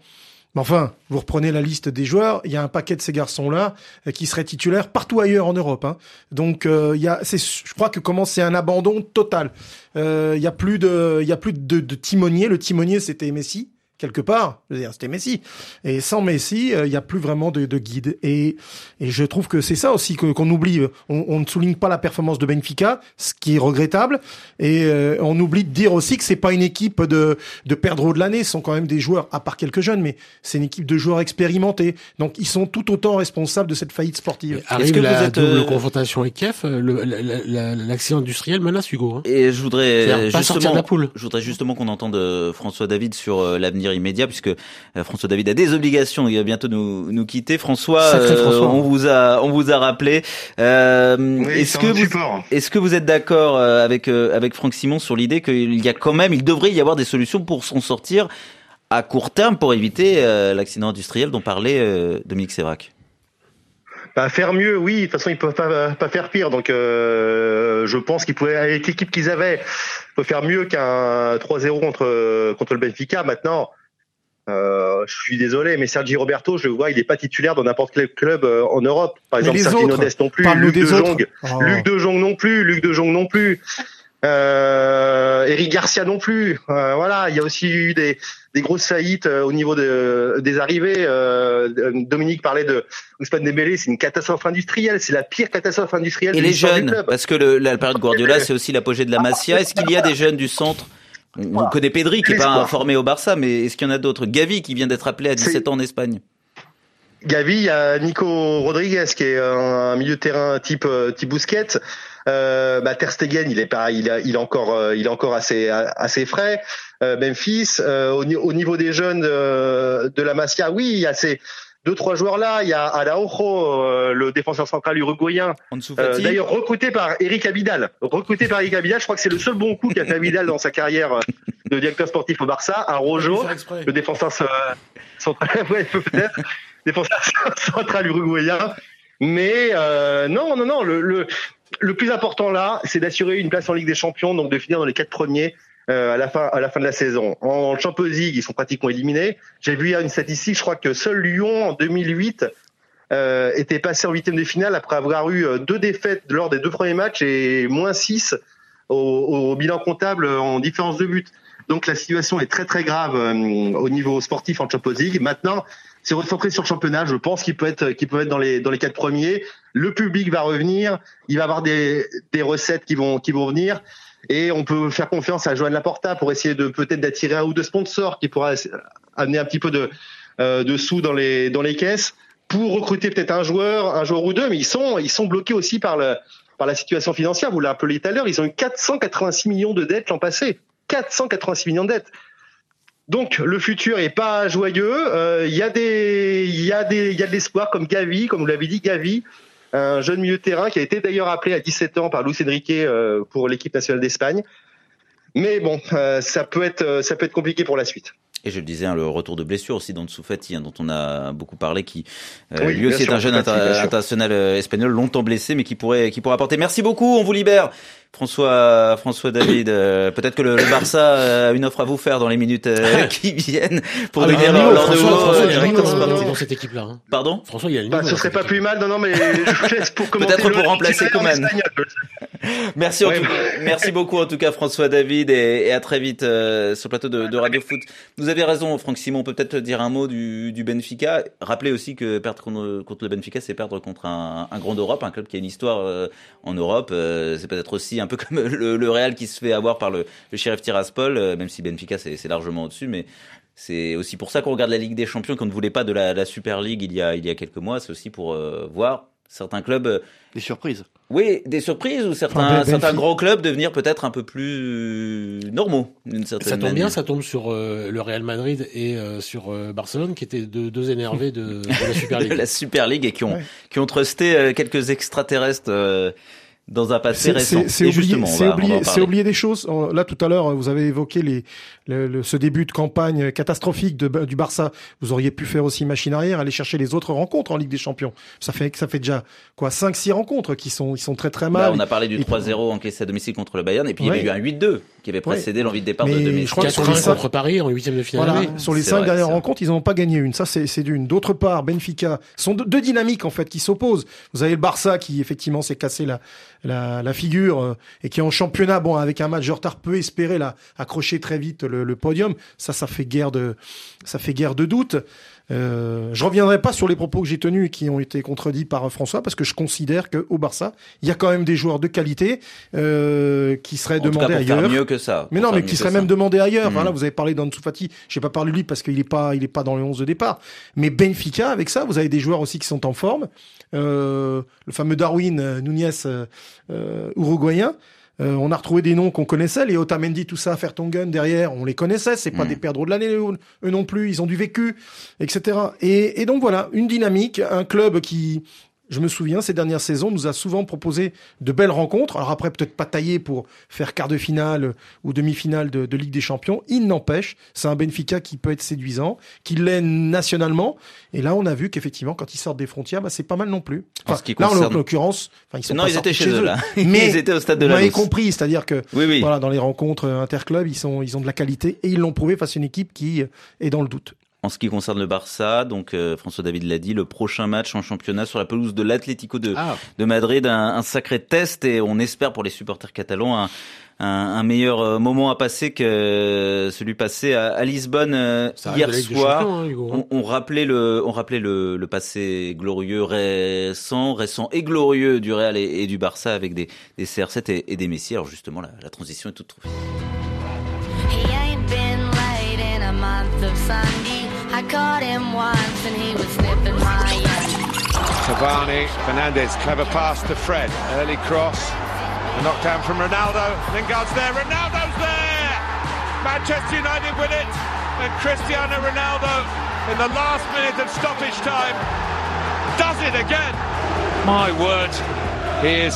Mais enfin, vous reprenez la liste des joueurs, il y a un paquet de ces garçons-là euh, qui seraient titulaires partout ailleurs en Europe. hein. Donc, euh, il y a, je crois que commence c'est un abandon total. Euh, Il y a plus de, il y a plus de timonier. Le timonier, c'était Messi quelque part. Je veux dire, c'était Messi. Et sans Messi, euh, il y a plus vraiment de, de guide. Et, et je trouve que c'est ça aussi qu'on oublie. On, on ne souligne pas la performance de Benfica, ce qui est regrettable. Et euh, on oublie de dire aussi que c'est pas une équipe de, de perdreaux de l'année. Ce sont quand même des joueurs, à part quelques jeunes, mais c'est une équipe de joueurs expérimentés. Donc ils sont tout autant responsables de cette faillite sportive. Arrive que la vous êtes, double euh, confrontation avec Kiev, euh, le- la- l'accident industriel menace Hugo. hein. Et je voudrais justement, de la poule. je voudrais justement qu'on entende euh, François David sur euh, l'avenir l'avenir immédiat puisque euh, François David a des obligations, il va bientôt nous, nous quitter. François, Sacré euh, François. on vous a on vous a rappelé. Euh, est-ce que vous support. est-ce que vous êtes d'accord euh, avec euh, avec Franck Simon sur l'idée qu'il y a quand même, il devrait y avoir des solutions pour s'en sortir à court terme pour éviter euh, l'accident industriel dont parlait euh, Dominique Sévrac? Bah, faire mieux, oui. De toute façon, ils peuvent pas, pas faire pire. Donc, euh, je pense qu'ils pouvaient, avec l'équipe qu'ils avaient, faire mieux qu'un 3-0 contre contre le Benfica. Maintenant, euh, je suis désolé, mais Sergi Roberto, je le vois, il est pas titulaire dans n'importe quel club euh, en Europe. Par Mais exemple, les Sergi autres, Nodès non plus, Luc de. Jong, Oh. Luc de Jong non plus, Luc de Jong non plus. Euh, Eric Garcia non plus. Euh, voilà, il y a aussi eu des, des grosses faillites euh, au niveau de, des arrivées. Euh, Dominique parlait de Ousmane Dembélé, c'est une catastrophe industrielle, c'est la pire catastrophe industrielle Et de les du jeunes, club. parce que le, la période Guardiola, c'est aussi l'apogée de la Masia. Est-ce qu'il y a des jeunes du centre? On on connaît Pedri qui est pas formé au Barça, mais est-ce qu'il y en a d'autres? Gavi qui vient d'être appelé à 17 C'est- ans en Espagne. Gavi, il y a Nico Rodriguez qui est un milieu de terrain type type Busquets. Euh, bah, Ter Stegen, il est pas, il, a- il est encore, euh, il est encore assez assez frais. Euh, Memphis, euh, au, au niveau des jeunes euh, de la Masia, oui, il y a ces deux trois joueurs là. Il y a Araujo, euh, le défenseur central uruguayen, euh, d'ailleurs recruté par Eric Abidal. Recruté par Eric Abidal, je crois que c'est le seul bon coup qu'a fait Abidal dans sa carrière euh, de directeur sportif au Barça. Araujo, le défenseur euh, central, [LAUGHS] ouais, peut-être, défenseur [LAUGHS] central uruguayen. Mais euh, non, non, non. Le, le, le plus important là, c'est d'assurer une place en Ligue des Champions, donc de finir dans les quatre premiers euh, à la fin, à la fin de la saison. En Champions League, ils sont pratiquement éliminés. J'ai vu hier une statistique, je crois que seul Lyon en 2008 euh, était passé en huitième de finale après avoir eu euh, deux défaites lors des deux premiers matchs et moins 6 au, au bilan comptable en différence de but. Donc la situation est très très grave euh, au niveau sportif en Champions League. Maintenant, c'est recentrer sur le championnat. Je pense qu'il peut être qu'il peut être dans les dans les quatre premiers. Le public va revenir. Il va avoir des des recettes qui vont qui vont venir. Et on peut faire confiance à Joan Laporta pour essayer de peut-être d'attirer un ou deux sponsors qui pourra amener un petit peu de euh, de sous dans les dans les caisses pour recruter peut-être un joueur, un joueur ou deux. Mais ils sont ils sont bloqués aussi par le par la situation financière. Vous l'avez appelé tout à l'heure. Ils ont eu 486 millions de dettes l'an passé. 486 millions de dettes. Donc le futur est pas joyeux. Euh, Il y a des, il y a des, il y a de l'espoir comme Gavi, comme vous l'avez dit, Gavi, un jeune milieu de terrain qui a été d'ailleurs appelé à 17 ans par Luis Enrique euh, pour l'équipe nationale d'Espagne. Mais bon, euh, ça peut être, euh, ça peut être compliqué pour la suite. Et je le disais, hein, le retour de blessure aussi d'Ansu Fati, hein, dont on a beaucoup parlé, qui euh, Oui, lui aussi est un jeune inter- international euh, espagnol, longtemps blessé, mais qui pourrait, qui pourrait apporter. Merci beaucoup, on vous libère. François, François David, euh, peut-être que le, le Barça a une offre à vous faire dans les minutes euh, [LAUGHS] qui viennent pour Ah, devenir leur François, nouveau François, il y a le directeur niveau dans- cette équipe-là. hein. Pardon? François, il y a le Bah, ce serait pas plus mal. Non, non, mais je vous laisse pour [LAUGHS] commenter. Peut-être pour remplacer Coman. Merci, en Ouais, tout- bah. [LAUGHS] merci beaucoup en tout cas François David et, et à très vite euh, sur le plateau de, de Radio Foot. Vous avez raison Franck Simon, on peut peut-être dire un mot du, du Benfica. Rappelez aussi que perdre contre, contre le Benfica, c'est perdre contre un, un grand d'Europe, un club qui a une histoire euh, en Europe. Euh, c'est peut-être aussi un peu [LAUGHS] comme le, le Real qui se fait avoir par le, le shérif Tiraspol, même si Benfica c'est c'est largement au-dessus, mais c'est aussi pour ça qu'on regarde la Ligue des Champions, qu'on ne voulait pas de la, la Super League il y a, il y a quelques mois. C'est aussi pour euh, voir certains clubs euh, Des surprises. oui, des surprises ou certains, Enfin, certains grands clubs devenir peut-être un peu plus normaux d'une certaine Ça tombe bien, ça tombe sur euh, le Real Madrid et euh, sur euh, Barcelone, qui étaient deux, deux énervés de, de la Super [LAUGHS] de League. la Super League et qui ont, Ouais. qui ont trusté euh, quelques extraterrestres euh, dans un passé C'est- récent. C'est parler. c'est oublier des choses. Là, tout à l'heure, vous avez évoqué les, le, le- ce début de campagne catastrophique de, du Barça. Vous auriez pu faire aussi machine arrière, aller chercher les autres rencontres en Ligue des Champions. Ça fait, ça fait déjà quoi, 5-6 rencontres qui sont, ils sont très très mal. on a parlé du Et- 3-0 encaissé à domicile contre le Bayern et puis Ouais. il y avait eu un 8-2 qui avait précédé l'envie de départ de Mais 2006. je crois que sur les 4-1 cinq- contre Paris en huitième de finale. Voilà, sur les cinq vrai, dernières rencontres, ils n'ont pas gagné une. Ça, c'est d'une. D'autre part, Benfica sont deux, deux dynamiques en fait qui s'opposent. Vous avez le Barça qui effectivement s'est cassé la, la, la figure euh, et qui en championnat, bon, avec un match de retard, peut espérer là accrocher très vite le, le podium. Ça, ça fait guère de, ça fait guère de doute. Euh, je reviendrai pas sur les propos que j'ai tenus et qui ont été contredits par François parce que je considère que au Barça, il y a quand même des joueurs de qualité euh, qui seraient En tout cas, demandés faire ailleurs. mieux que ça. Mais non, mais qui ça. même demandé ailleurs. Mm. Voilà, vous avez parlé d'Ansu Fati. J'ai pas parlé de lui parce qu'il est pas, il est pas dans le 11 de départ. Mais Benfica, avec ça, vous avez des joueurs aussi qui sont en forme. Euh, le fameux Darwin euh, Nunez, euh, euh, uruguayen. Euh, on a retrouvé des noms qu'on connaissait, les Otamendi, tout ça, Fertongen derrière, on les connaissait, c'est pas Mm. des perdreaux de l'année, eux eux non plus, ils ont du vécu, etc. Et, et donc voilà, une dynamique, un club qui, je me souviens, ces dernières saisons, nous a souvent proposé de belles rencontres. Alors après, peut-être pas taillé pour faire quart de finale ou demi-finale de, de Ligue des Champions. Il n'empêche, c'est un Benfica qui peut être séduisant, qui l'est nationalement. Et là, on a vu qu'effectivement, quand ils sortent des frontières, bah, c'est pas mal non plus. En ce qui là, en l'occurrence, enfin, ils sont Non, pas ils étaient chez eux, là. Mais [LAUGHS] Ils étaient au stade de vous la Louse. compris, c'est-à-dire que Oui, oui. voilà, dans les rencontres interclubs, ils sont, ils ont de la qualité et ils l'ont prouvé face à une équipe qui est dans le doute. En ce qui concerne le Barça, donc euh, François David l'a dit, le prochain match en championnat sur la pelouse de l'Atlético de, Ah. de Madrid, un, un sacré test et on espère pour les supporters catalans un, un, un meilleur euh, moment à passer que celui passé à, à Lisbonne euh, hier soir. Hein, hein. on, on rappelait le, on rappelait le, le passé glorieux, récent, récent et glorieux du Real et, et du Barça avec des, des CR7 et, et des Messi. Alors justement, la, la transition est toute trouvée. He ain't been late in a month of Sunday. I caught him once and he was snipping my end. Cavani, Fernandez, clever pass to Fred, early cross, a knockdown from Ronaldo, Lingard's there, Ronaldo's there! Manchester United win it, and Cristiano Ronaldo, in the last minute of stoppage time, does it again! My word, he is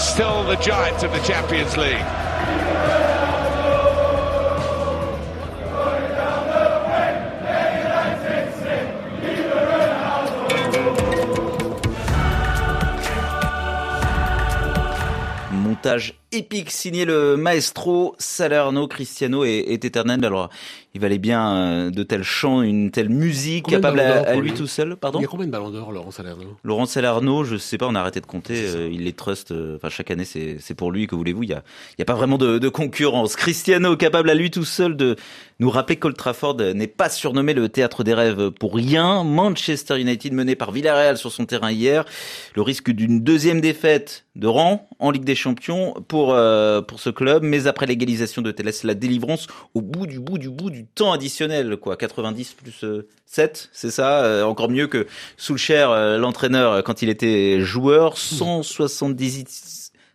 still the giant of the Champions League. Montage épique signé le maestro Salerno, Cristiano et Eternel. Alors, il valait bien euh, de tels chants, une telle musique Combien capable à, lui tout seul. Pardon Il y a combien de ballons d'or, Laurent Salerno? Laurent Salerno, je sais pas, on a arrêté de compter. euh, il les trust. euh, Enfin, chaque année, c'est c'est pour lui. Que voulez-vous Il y a, il y a pas vraiment de, de concurrence. Cristiano, capable à lui tout seul de nous rappeler qu'Old Trafford n'est pas surnommé le théâtre des rêves pour rien. Manchester United mené par Villarreal sur son terrain hier. Le risque d'une deuxième défaite de rang en Ligue des Champions pour euh, pour ce club, mais après l'égalisation de Télès, la délivrance au bout du bout du bout du temps additionnel, quoi, 90 plus euh, 7, c'est ça, euh, encore mieux que Soulcher, euh, l'entraîneur euh, quand il était joueur,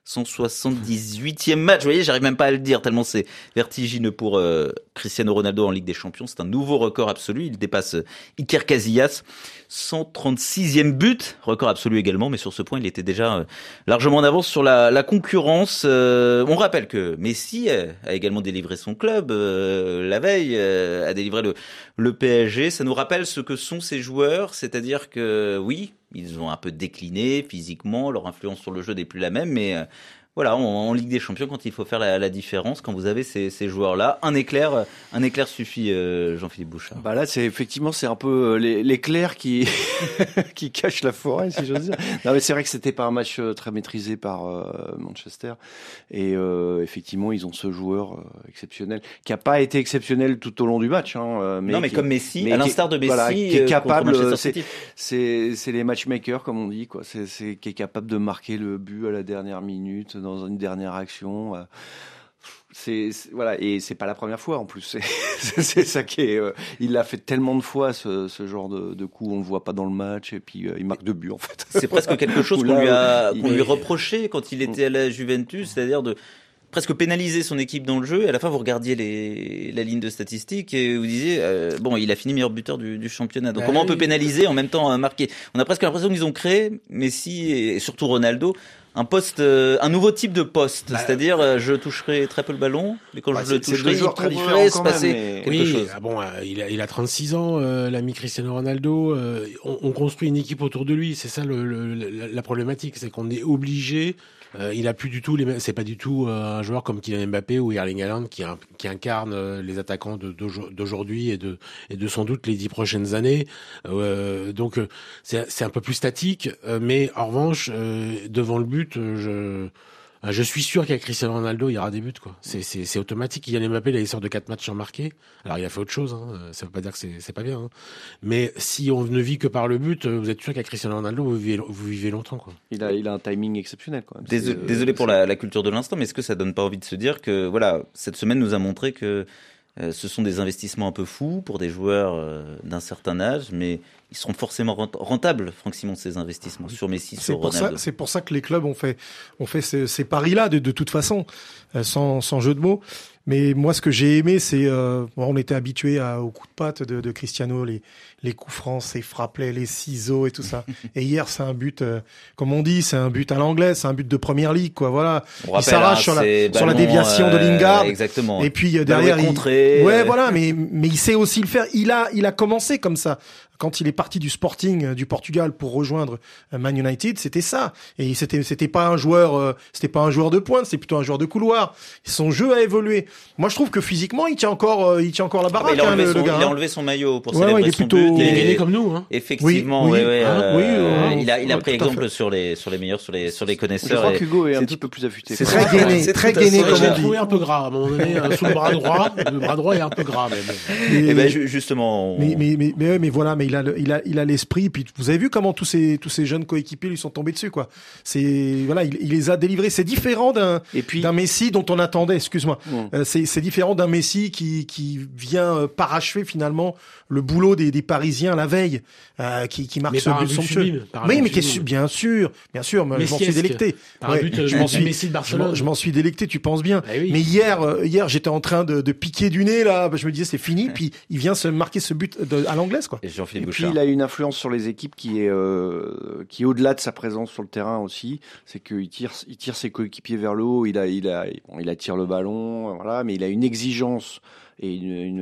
178 178e match, vous voyez, j'arrive même pas à le dire tellement c'est vertigineux pour euh, Cristiano Ronaldo en Ligue des Champions. C'est un nouveau record absolu. Il dépasse euh, Iker Casillas, 136e but, record absolu également. Mais sur ce point, il était déjà euh, largement en avance sur la, concurrence. On rappelle que Messi a également délivré son club la veille, a délivré le, le PSG. Ça nous rappelle ce que sont ces joueurs, c'est-à-dire que oui, ils ont un peu décliné physiquement, leur influence sur le jeu n'est plus la même, mais euh, voilà, en, en Ligue des Champions, quand il faut faire la, la différence, quand vous avez ces, ces joueurs-là, un éclair, un éclair suffit, euh, Jean-Philippe Bouchard. Bah là, c'est effectivement, c'est un peu euh, l'é- l'éclair qui [LAUGHS] qui cache la forêt, si j'ose dire. Non, mais c'est vrai que c'était pas un match euh, très maîtrisé par euh, Manchester, et euh, effectivement, ils ont ce joueur euh, exceptionnel qui a pas été exceptionnel tout au long du match. Hein, euh, Non, mais qui- comme Messi, mais à l'instar de Messi, voilà, qui est capable. C'est les matchmakers comme on dit, quoi. C'est qui est capable de marquer le but à la dernière minute dans une dernière action. euh, c'est voilà et c'est pas la première fois en plus [LAUGHS] c'est ça qui est euh, il l'a fait tellement de fois ce, ce genre de, de coup on le voit pas dans le match et puis euh, il marque deux buts en fait C'est presque [LAUGHS] quelque chose qu'on lui a, qu'on lui reprochait quand il était à la Juventus, c'est-à-dire de presque pénaliser son équipe dans le jeu. Et à la fin, vous regardiez les, la ligne de statistiques et vous disiez, euh, bon, il a fini meilleur buteur du, du championnat. Donc Bah comment on peut pénaliser en même temps euh, marquer? On a presque l'impression qu'ils ont créé, Messi et surtout Ronaldo, un poste, euh, un nouveau type de poste. C'est-à-dire, euh, je toucherai très peu le ballon, mais quand Bah, je le toucherai, il pourrait se passer mais- quelque oui, chose. ah bon, euh, il a, il a 36 ans, euh, l'ami Cristiano Ronaldo. euh, on, on construit une équipe autour de lui. C'est ça le, le- la, la problématique, c'est qu'on est obligé. Euh, il a plus du tout les. C'est pas du tout euh, un joueur comme Kylian Mbappé ou Erling Haaland qui, qui incarne euh, les attaquants d'aujourd'hui et de et de sans doute les dix prochaines années. Euh, donc euh, c'est un peu plus statique, mais en revanche devant le but, je je suis sûr qu'avec Cristiano Ronaldo, il y aura des buts, quoi. C'est, c'est, c'est automatique. Kylian Mbappé, il sort de quatre matchs sans marquer. Alors, il a fait autre chose, hein. Euh, Ça veut pas dire que c'est, c'est pas bien, hein. Mais si on ne vit que par le but, euh, vous êtes sûr qu'avec Cristiano Ronaldo, vous vivez, vous vivez longtemps, quoi. il a il a un timing exceptionnel même Désolé, euh, désolé pour la, la culture de l'instant, mais est-ce que ça donne pas envie de se dire que voilà, cette semaine nous a montré que euh, ce sont des investissements un peu fous pour des joueurs euh, d'un certain âge, mais ils seront forcément rent- rentables, Franck Simon, ces investissements sur Messi, C'est sur pour ça, Ronaldo. c'est pour ça que les clubs ont fait, ont fait ces, ces paris-là de, de toute façon, euh, sans, sans jeu de mots. Mais moi, ce que j'ai aimé, c'est, euh, on était habitué aux coups de patte de, de Cristiano, les, les coups francs, ses frappelets, les ciseaux et tout ça. [LAUGHS] et hier, c'est un but, euh, comme on dit, c'est un but à l'anglaise, c'est un but de première ligue, quoi. Voilà. On Il s'arrache hein, sur la, sur la déviation de euh, Lingard. exactement. Et puis euh, derrière, il, ouais, euh, voilà. Mais mais il sait aussi le faire. Il a il a commencé comme ça. Quand il est parti du Sporting euh, du Portugal pour rejoindre euh, Man United, c'était ça. Et c'était c'était pas un joueur euh, c'était pas un joueur de pointe, c'est plutôt un joueur de couloir. Son jeu a évolué. Moi, je trouve que physiquement, il tient encore euh, il tient encore la Ah bah, baraque. il, a hein, enlevé le, son, le gars, il a hein. enlevé son maillot pour Ouais, célébrer ouais, il est son plutôt- but. Il est comme nous, hein. Effectivement, Oui, oui, ouais, hein, euh, oui, euh, il a, il a ouais, pris exemple sur les, sur les meilleurs, sur les, sur les Je connaisseurs. crois et qu'Hugo est un petit peu plus affûté. c'est Très gainé, c'est très gainé, comme Je l'ai on dit. trouvé un peu gras à un moment donné, sous le bras droit. Le bras droit est un peu gras, mais bon. Et ben, ju- justement, Mais, mais, mais, mais, ouais, mais voilà, mais il a, le- il a, il a l'esprit. Puis vous avez vu comment tous ces, tous ces jeunes coéquipiers lui sont tombés dessus, quoi. C'est, voilà, il, il les a délivrés. C'est différent d'un, d'un Messi dont on attendait, excuse-moi. Mm. Euh, c'est, c'est différent d'un Messi qui, qui vient euh, parachever finalement le boulot des, des Parisiens la veille, euh, qui, qui marque Mais ce but somptueux. Oui, but mais qui est bien sûr, bien sûr, mais je m'en suis délecté. Par un but, je m'en suis, Messi de je m'en- Barcelone. je m'en suis délecté, tu penses bien. Eh oui. Mais hier, euh, hier, j'étais en train de, de piquer du nez là. Je me disais c'est fini, puis il vient se marquer ce but de- à l'anglaise, quoi. Et puis il a une influence sur les équipes qui est euh, qui est au-delà de sa présence sur le terrain aussi. C'est qu'il tire il tire ses coéquipiers vers le haut. Il a il a bon, il attire le ballon, voilà. Mais il a une exigence et une, une-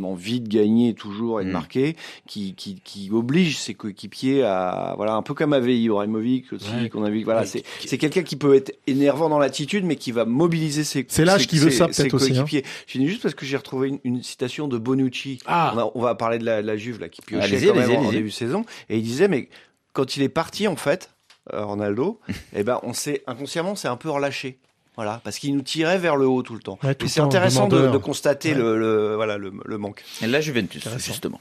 une envie de gagner toujours et de Mm. marquer qui, qui qui oblige ses coéquipiers à voilà un peu comme avait Ibrahimovic aussi Ouais. qu'on a vu. Voilà c'est c'est quelqu'un qui peut être énervant dans l'attitude mais qui va mobiliser ses C'est l'âge qui veut ça, peut-être aussi, hein. coéquipiers. Je finis juste parce que j'ai retrouvé une, une citation de Bonucci. Ah. On, va, on va parler de la, la Juve là qui piochait Allez-y, quand même en, en début de saison et il disait mais quand il est parti en fait euh, Ronaldo, [LAUGHS] eh ben on s'est inconsciemment c'est un peu relâché. Voilà, parce qu'il nous tirait vers le haut tout le temps. Ouais, tout et c'est intéressant de, de constater Ouais. le, le- voilà le, le manque. Et La Juventus, justement.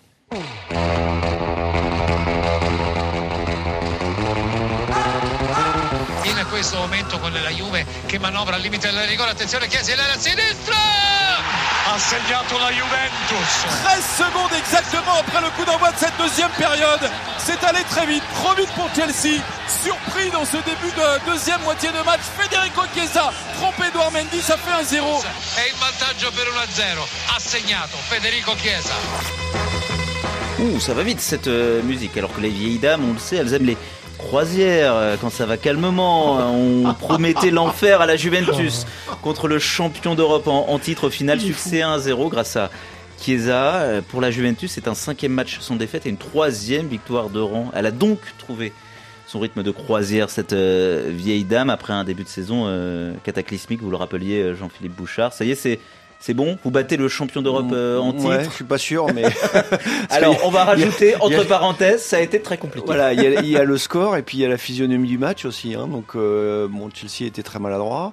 in questo momento con la Juve che manovra al limite del rigore attenzione Chiesa là a sinistra ha segnato la Juventus 13 secondes exactement après le coup d'envoi de cette deuxième période. C'est allé très vite, trop vite pour Chelsea. Surpris dans ce début de deuxième moitié de match, Federico Chiesa trompe Edouard Mendy, ça fait 1-0. è in vantaggio per 1-0 ha segnato Federico Chiesa Ouh, ça va vite cette euh, musique. Alors que les vieilles dames, on le sait, elles aiment les croisières euh, quand ça va calmement. On [LAUGHS] promettait l'enfer à la Juventus contre le champion d'Europe en, en titre. Au final, succès 1-0 grâce à Chiesa. Euh, Pour la Juventus, c'est un cinquième match sans défaite et une troisième victoire de rang. Elle a donc trouvé son rythme de croisière, cette euh, vieille dame, après un début de saison euh, cataclysmique, vous le rappeliez, Jean-Philippe Bouchard. Ça y est, c'est... C'est bon, vous battez le champion d'Europe euh, en titre. Ouais, je suis pas sûr, mais [LAUGHS] Alors, on va a- rajouter, a- entre parenthèses, ça a été très compliqué. Voilà, il y, y a le score et puis il y a la physionomie du match aussi. Hein, donc, euh, bon, Chelsea était très maladroit,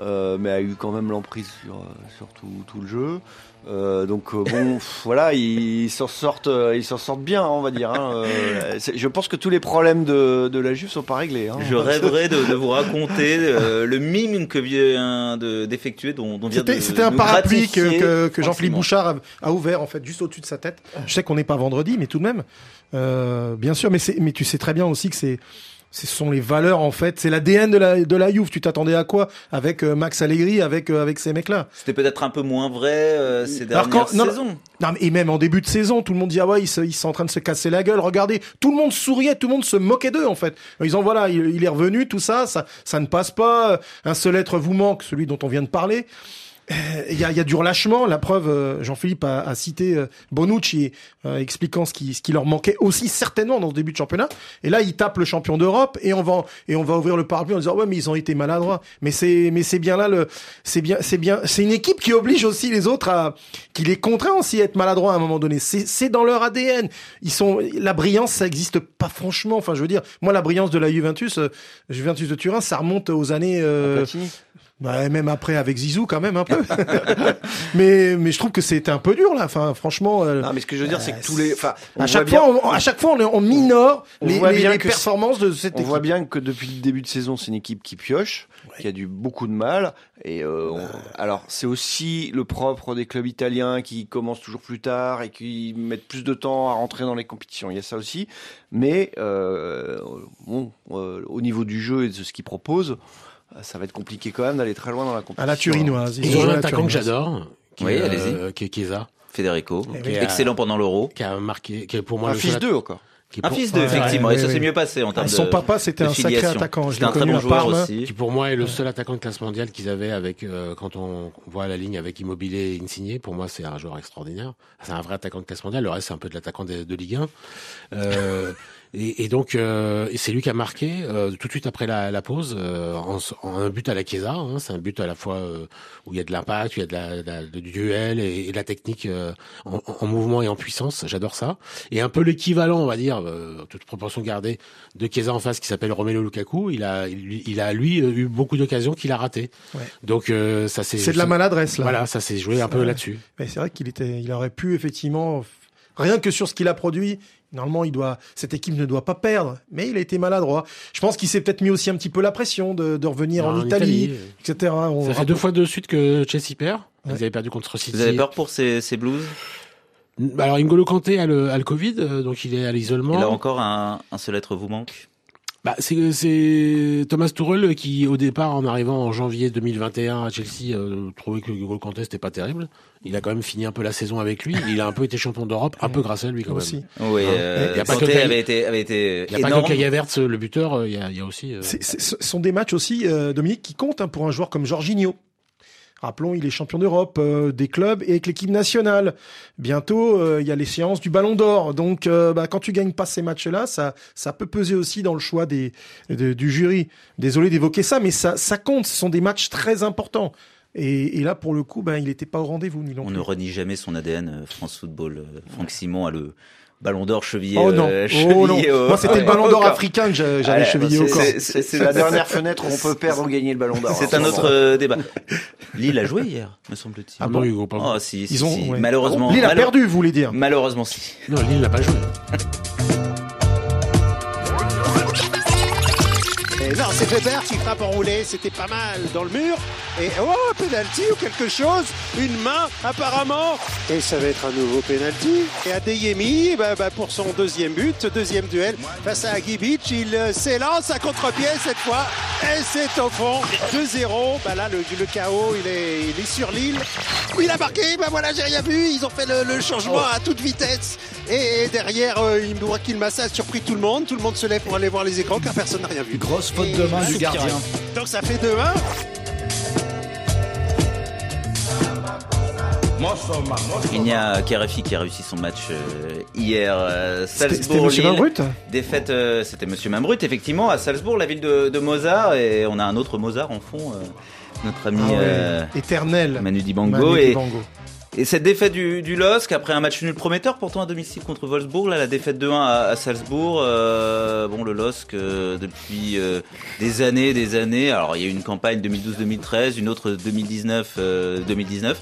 euh, mais a eu quand même l'emprise sur, sur tout, tout le jeu. Euh, donc euh, bon, [LAUGHS] pff, voilà, ils s'en sortent, euh, ils s'en sortent bien, on va dire. Hein, euh, je pense que tous les problèmes de, de la Juve sont pas réglés. Hein. Je rêverais de, de vous raconter euh, le mime que vient de- d'effectuer, dont, dont vient de C'était c'était un parapluie que, que, que Jean-Philippe Bouchard a, a ouvert en fait juste au-dessus de sa tête. Je sais qu'on n'est pas vendredi, mais tout de même, euh, bien sûr. Mais c'est mais tu sais très bien aussi que c'est ce sont les valeurs en fait, c'est l'ADN de la de la Juve. Tu t'attendais à quoi avec euh, Max Allegri, avec euh, avec ces mecs-là? C'était peut-être un peu moins vrai euh, ces dernières quand- non, saisons. Non, mais- et même en début de saison, tout le monde dit ah ouais, ils, se- ils sont en train de se casser la gueule. Regardez, tout le monde souriait, tout le monde se moquait d'eux en fait. Ils ont voilà, il, il est revenu, tout ça, ça, ça ne passe pas. Un seul être vous manque, celui dont on vient de parler. Euh, Il y, a, il y a du relâchement. La preuve, euh, Jean-Philippe a, a cité euh, Bonucci expliquant ce qui, ce qui leur manquait aussi certainement dans ce début de championnat. Et là, ils tapent le champion d'Europe et on va et on va ouvrir le parapluie en disant ouais mais ils ont été maladroits. Mais c'est mais c'est bien là le c'est bien c'est bien c'est une équipe qui oblige aussi les autres à qui les contraint aussi à être maladroits à un moment donné. C'est dans leur ADN. Ils sont la brillance ça existe pas franchement. Enfin je veux dire moi la brillance de la Juventus Juventus de Turin ça remonte aux années euh. Bah, même après avec Zizou quand même un peu. [LAUGHS] mais mais je trouve que c'était un peu dur là. Enfin franchement. euh, Non, mais ce que je veux dire, c'est que tous les, enfin, à chaque fois, bien- on, à chaque fois, on, on minore on les, performances de cette On équipe. voit bien que depuis le début de saison, c'est une équipe qui pioche, qui a du beaucoup de mal. Et euh, on- alors, c'est aussi le propre des clubs italiens qui commencent toujours plus tard et qui mettent plus de temps à rentrer dans les compétitions. Il y a ça aussi. Mais euh, bon, euh, au niveau du jeu et de ce qu'ils proposent, ça va être compliqué quand même d'aller très loin dans la compétition. À la turinoise. Ils ont un attaquant que j'adore, qui, Oui, euh, qui est Chiesa. Federico, Qui a- excellent pendant l'Euro. Qui a marqué, qui est pour moi Un le fils seul- d'eux encore. qui Un fils d'eux, effectivement, et ça s'est mieux passé en termes Ah, son de- papa, c'était un sacré attaquant. Je C'était l'ai un très bon joueur Parme. aussi. qui pour moi est le seul attaquant de classe mondiale qu'ils avaient avec euh, quand on voit la ligne avec Immobilier et Insigné pour moi c'est un joueur extraordinaire c'est un vrai attaquant de classe mondiale le reste c'est un peu de l'attaquant de, de Ligue 1 euh, et, et donc euh, c'est lui qui a marqué euh, tout de suite après la, la pause euh, en, en un but à la Chiesa hein, c'est un but à la fois euh, où il y a de l'impact où il y a de la, de la- du duel et, et de la technique euh, en, en mouvement et en puissance j'adore ça et un peu l'équivalent on va dire euh, toute proportion gardée de Chiesa en face qui s'appelle Romelu Lukaku il a il, il a lui eu beaucoup d'occasions qu'il a raté Ouais. donc euh, ça c'est C'est de la maladresse là. voilà ça s'est joué un peu là-dessus Mais c'est vrai qu'il était, il aurait pu effectivement, rien que sur ce qu'il a produit. Normalement, il doit, cette équipe ne doit pas perdre, mais il a été maladroit. Je pense qu'il s'est peut-être mis aussi un petit peu la pression de, de revenir en, En Italie, Italie, etc. On ça fait deux fois de suite que Chelsea perd. Ils avaient perdu contre City. Vous avez peur pour ces, ces Blues? Bah alors N'Golo Kanté a le, a le Covid euh, donc il est à l'isolement. Et là encore, un, un seul être vous manque? Bah, c'est, c'est Thomas Tuchel qui, au départ, en arrivant en janvier 2021 à Chelsea, euh, trouvait que Hugo Kanté c'était pas terrible. Il a quand même fini un peu la saison avec lui. Il a un peu été champion d'Europe, un peu grâce à lui quand Aussi. même. Oui, Hein. euh, il y a pas que avait été, avait été il y a pas que Havertz, le buteur. euh, Il y a, il y a aussi. euh, Ce sont des matchs aussi, euh, Dominique, qui comptent hein, pour un joueur comme Jorginho. Rappelons, il est champion d'Europe, euh, des clubs et avec l'équipe nationale. Bientôt, euh, il y a les séances du Ballon d'Or. Donc, euh, bah, quand tu gagnes pas ces matchs-là, ça, ça peut peser aussi dans le choix des, de- du jury. Désolé d'évoquer ça, mais ça, ça compte. Ce sont des matchs très importants. Et, et là, pour le coup, ben, il n'était pas au rendez-vous, On plus. ne renie jamais son ADN, France Football. Franck Simon a le ballon d'or chevillé. Oh non, euh, oh chevillé non. au- Moi, c'était le [LAUGHS] ballon d'or africain que j'a- j'avais Ah, chevillé au c'est- corps. c'est- la dernière fenêtre où on peut perdre ou gagner le ballon d'or. C'est un autre euh, débat. [LAUGHS] Lille a joué hier, me semble-t-il. Ah non, Hugo, pas Oh, si, si, Ils ont, si. ouais. Malheureusement. Lille a perdu, vous voulez dire. Malheureusement, si. Non, Lille n'a pas joué. [LAUGHS] non, c'est Weber qui frappe enroulé, c'était pas mal dans le mur. Et oh, penalty ou quelque chose, une main apparemment. Et ça va être un nouveau penalty. Et Adeyemi, bah, bah, pour son deuxième but, deuxième duel face à Gibic, il euh, s'élance à contre-pied cette fois. Et c'est au fond, 2-0. Bah là, le, chaos, il est, il est sur l'île. Il a marqué, bah voilà, j'ai rien vu. Ils ont fait le, changement à toute vitesse. Et derrière, euh, Ibrahim Massa a surpris tout le monde. Tout le monde se lève pour aller voir les écrans car personne n'a rien vu. Grosse faute Et de main il du gardien. Donc ça fait 2-1. Il n'y a Kerefi qui a réussi son match euh, hier. euh, C'était- c'était Salzbourg, Monsieur Lille. Mambrut Défaite, euh, c'était Monsieur Mambrut, effectivement, à Salzbourg, la ville de, de Mozart. Et on a un autre Mozart en fond, euh, notre ami Ah ouais, euh, éternel. Manu Dibango. Manu et, Dibango. Et cette défaite du, du LOSC, après un match nul prometteur, pourtant à domicile contre Wolfsburg, là, la défaite de 1 à, à Salzbourg. euh, bon, le LOSC, euh, depuis euh, des années, des années. Alors, il y a eu une campagne 2012-2013, une autre 2019-2019.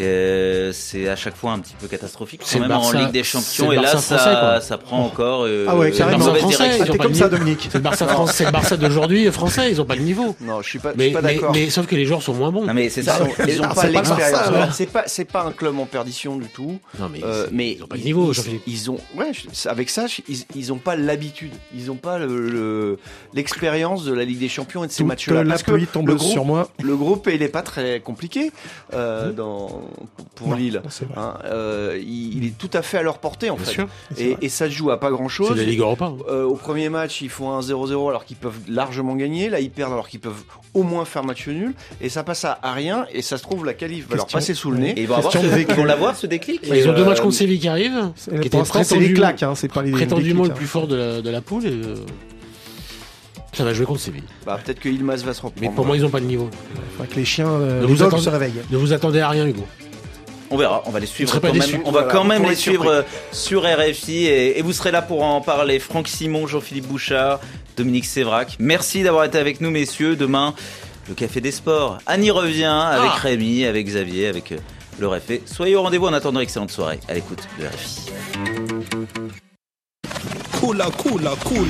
Euh, c'est à chaque fois un petit peu catastrophique, C'est quand même, en Ligue des Champions. Et là, français, ça, prend encore euh, Ah ouais, une carrément. mauvaise Français, direction. pas comme ça. Dominique. C'est le Barça français, c'est le Barça d'aujourd'hui français, ils ont pas le niveau. Non, je suis pas, Mais, pas mais, d'accord. mais sauf que les joueurs sont moins bons. Non, mais c'est ça. Ils ont, ils ont Ah, pas l'expérience. C'est pas, c'est pas un club en perdition du tout. Non, mais Euh, mais ils ont pas le niveau, ils, ils ont, ouais, avec ça, ils, ils ont pas l'habitude. Ils ont pas le- le- l'expérience de la Ligue des Champions et de ces matchs-là. la Parce que pluie tombe le groupe, sur moi. le groupe, il est pas très compliqué euh, dans, pour Non, Lille. Hein, euh, il, il est tout à fait à leur portée en Bien fait. sûr. Et, ça se joue à pas grand chose. C'est la Ligue Europa. Euh, au premier match, ils font un 0-0 alors qu'ils peuvent largement gagner. Là, ils perdent alors qu'ils peuvent au moins faire match nul. Et ça passe à, rien. Et ça se trouve, la qualif va leur passer sous le nez. Et ils vont, avoir ce, de ils vont l'avoir ce déclic. Ils ont deux Euh, matchs contre Séville qui arrivent. C'est- qui Pour était l'instant, c'est des prétendu- claques, hein, c'est pas les prétendument le plus fort de la, de la poule. Et, euh, ça va jouer contre Séville. Bah, peut-être que Ilmaz va se reprendre. Mais pour moi, ils ont pas le niveau. hein. Faudrait que les chiens, euh, Ne les vous attendez- se réveillent. Ne vous attendez à rien, Hugo. On verra, on va les suivre pas quand même. On va Voilà, quand même les suivre sur RFI et, et vous serez là pour en parler. Franck Simon, Jean-Philippe Bouchard, Dominique Sévrac. Merci d'avoir été avec nous, messieurs. Demain, le café des sports. Annie revient avec Ah. Rémi, avec Xavier, avec euh, le réfé. Soyez au rendez-vous en attendant excellente soirée à l'écoute de RFI. Cool, cool, cool.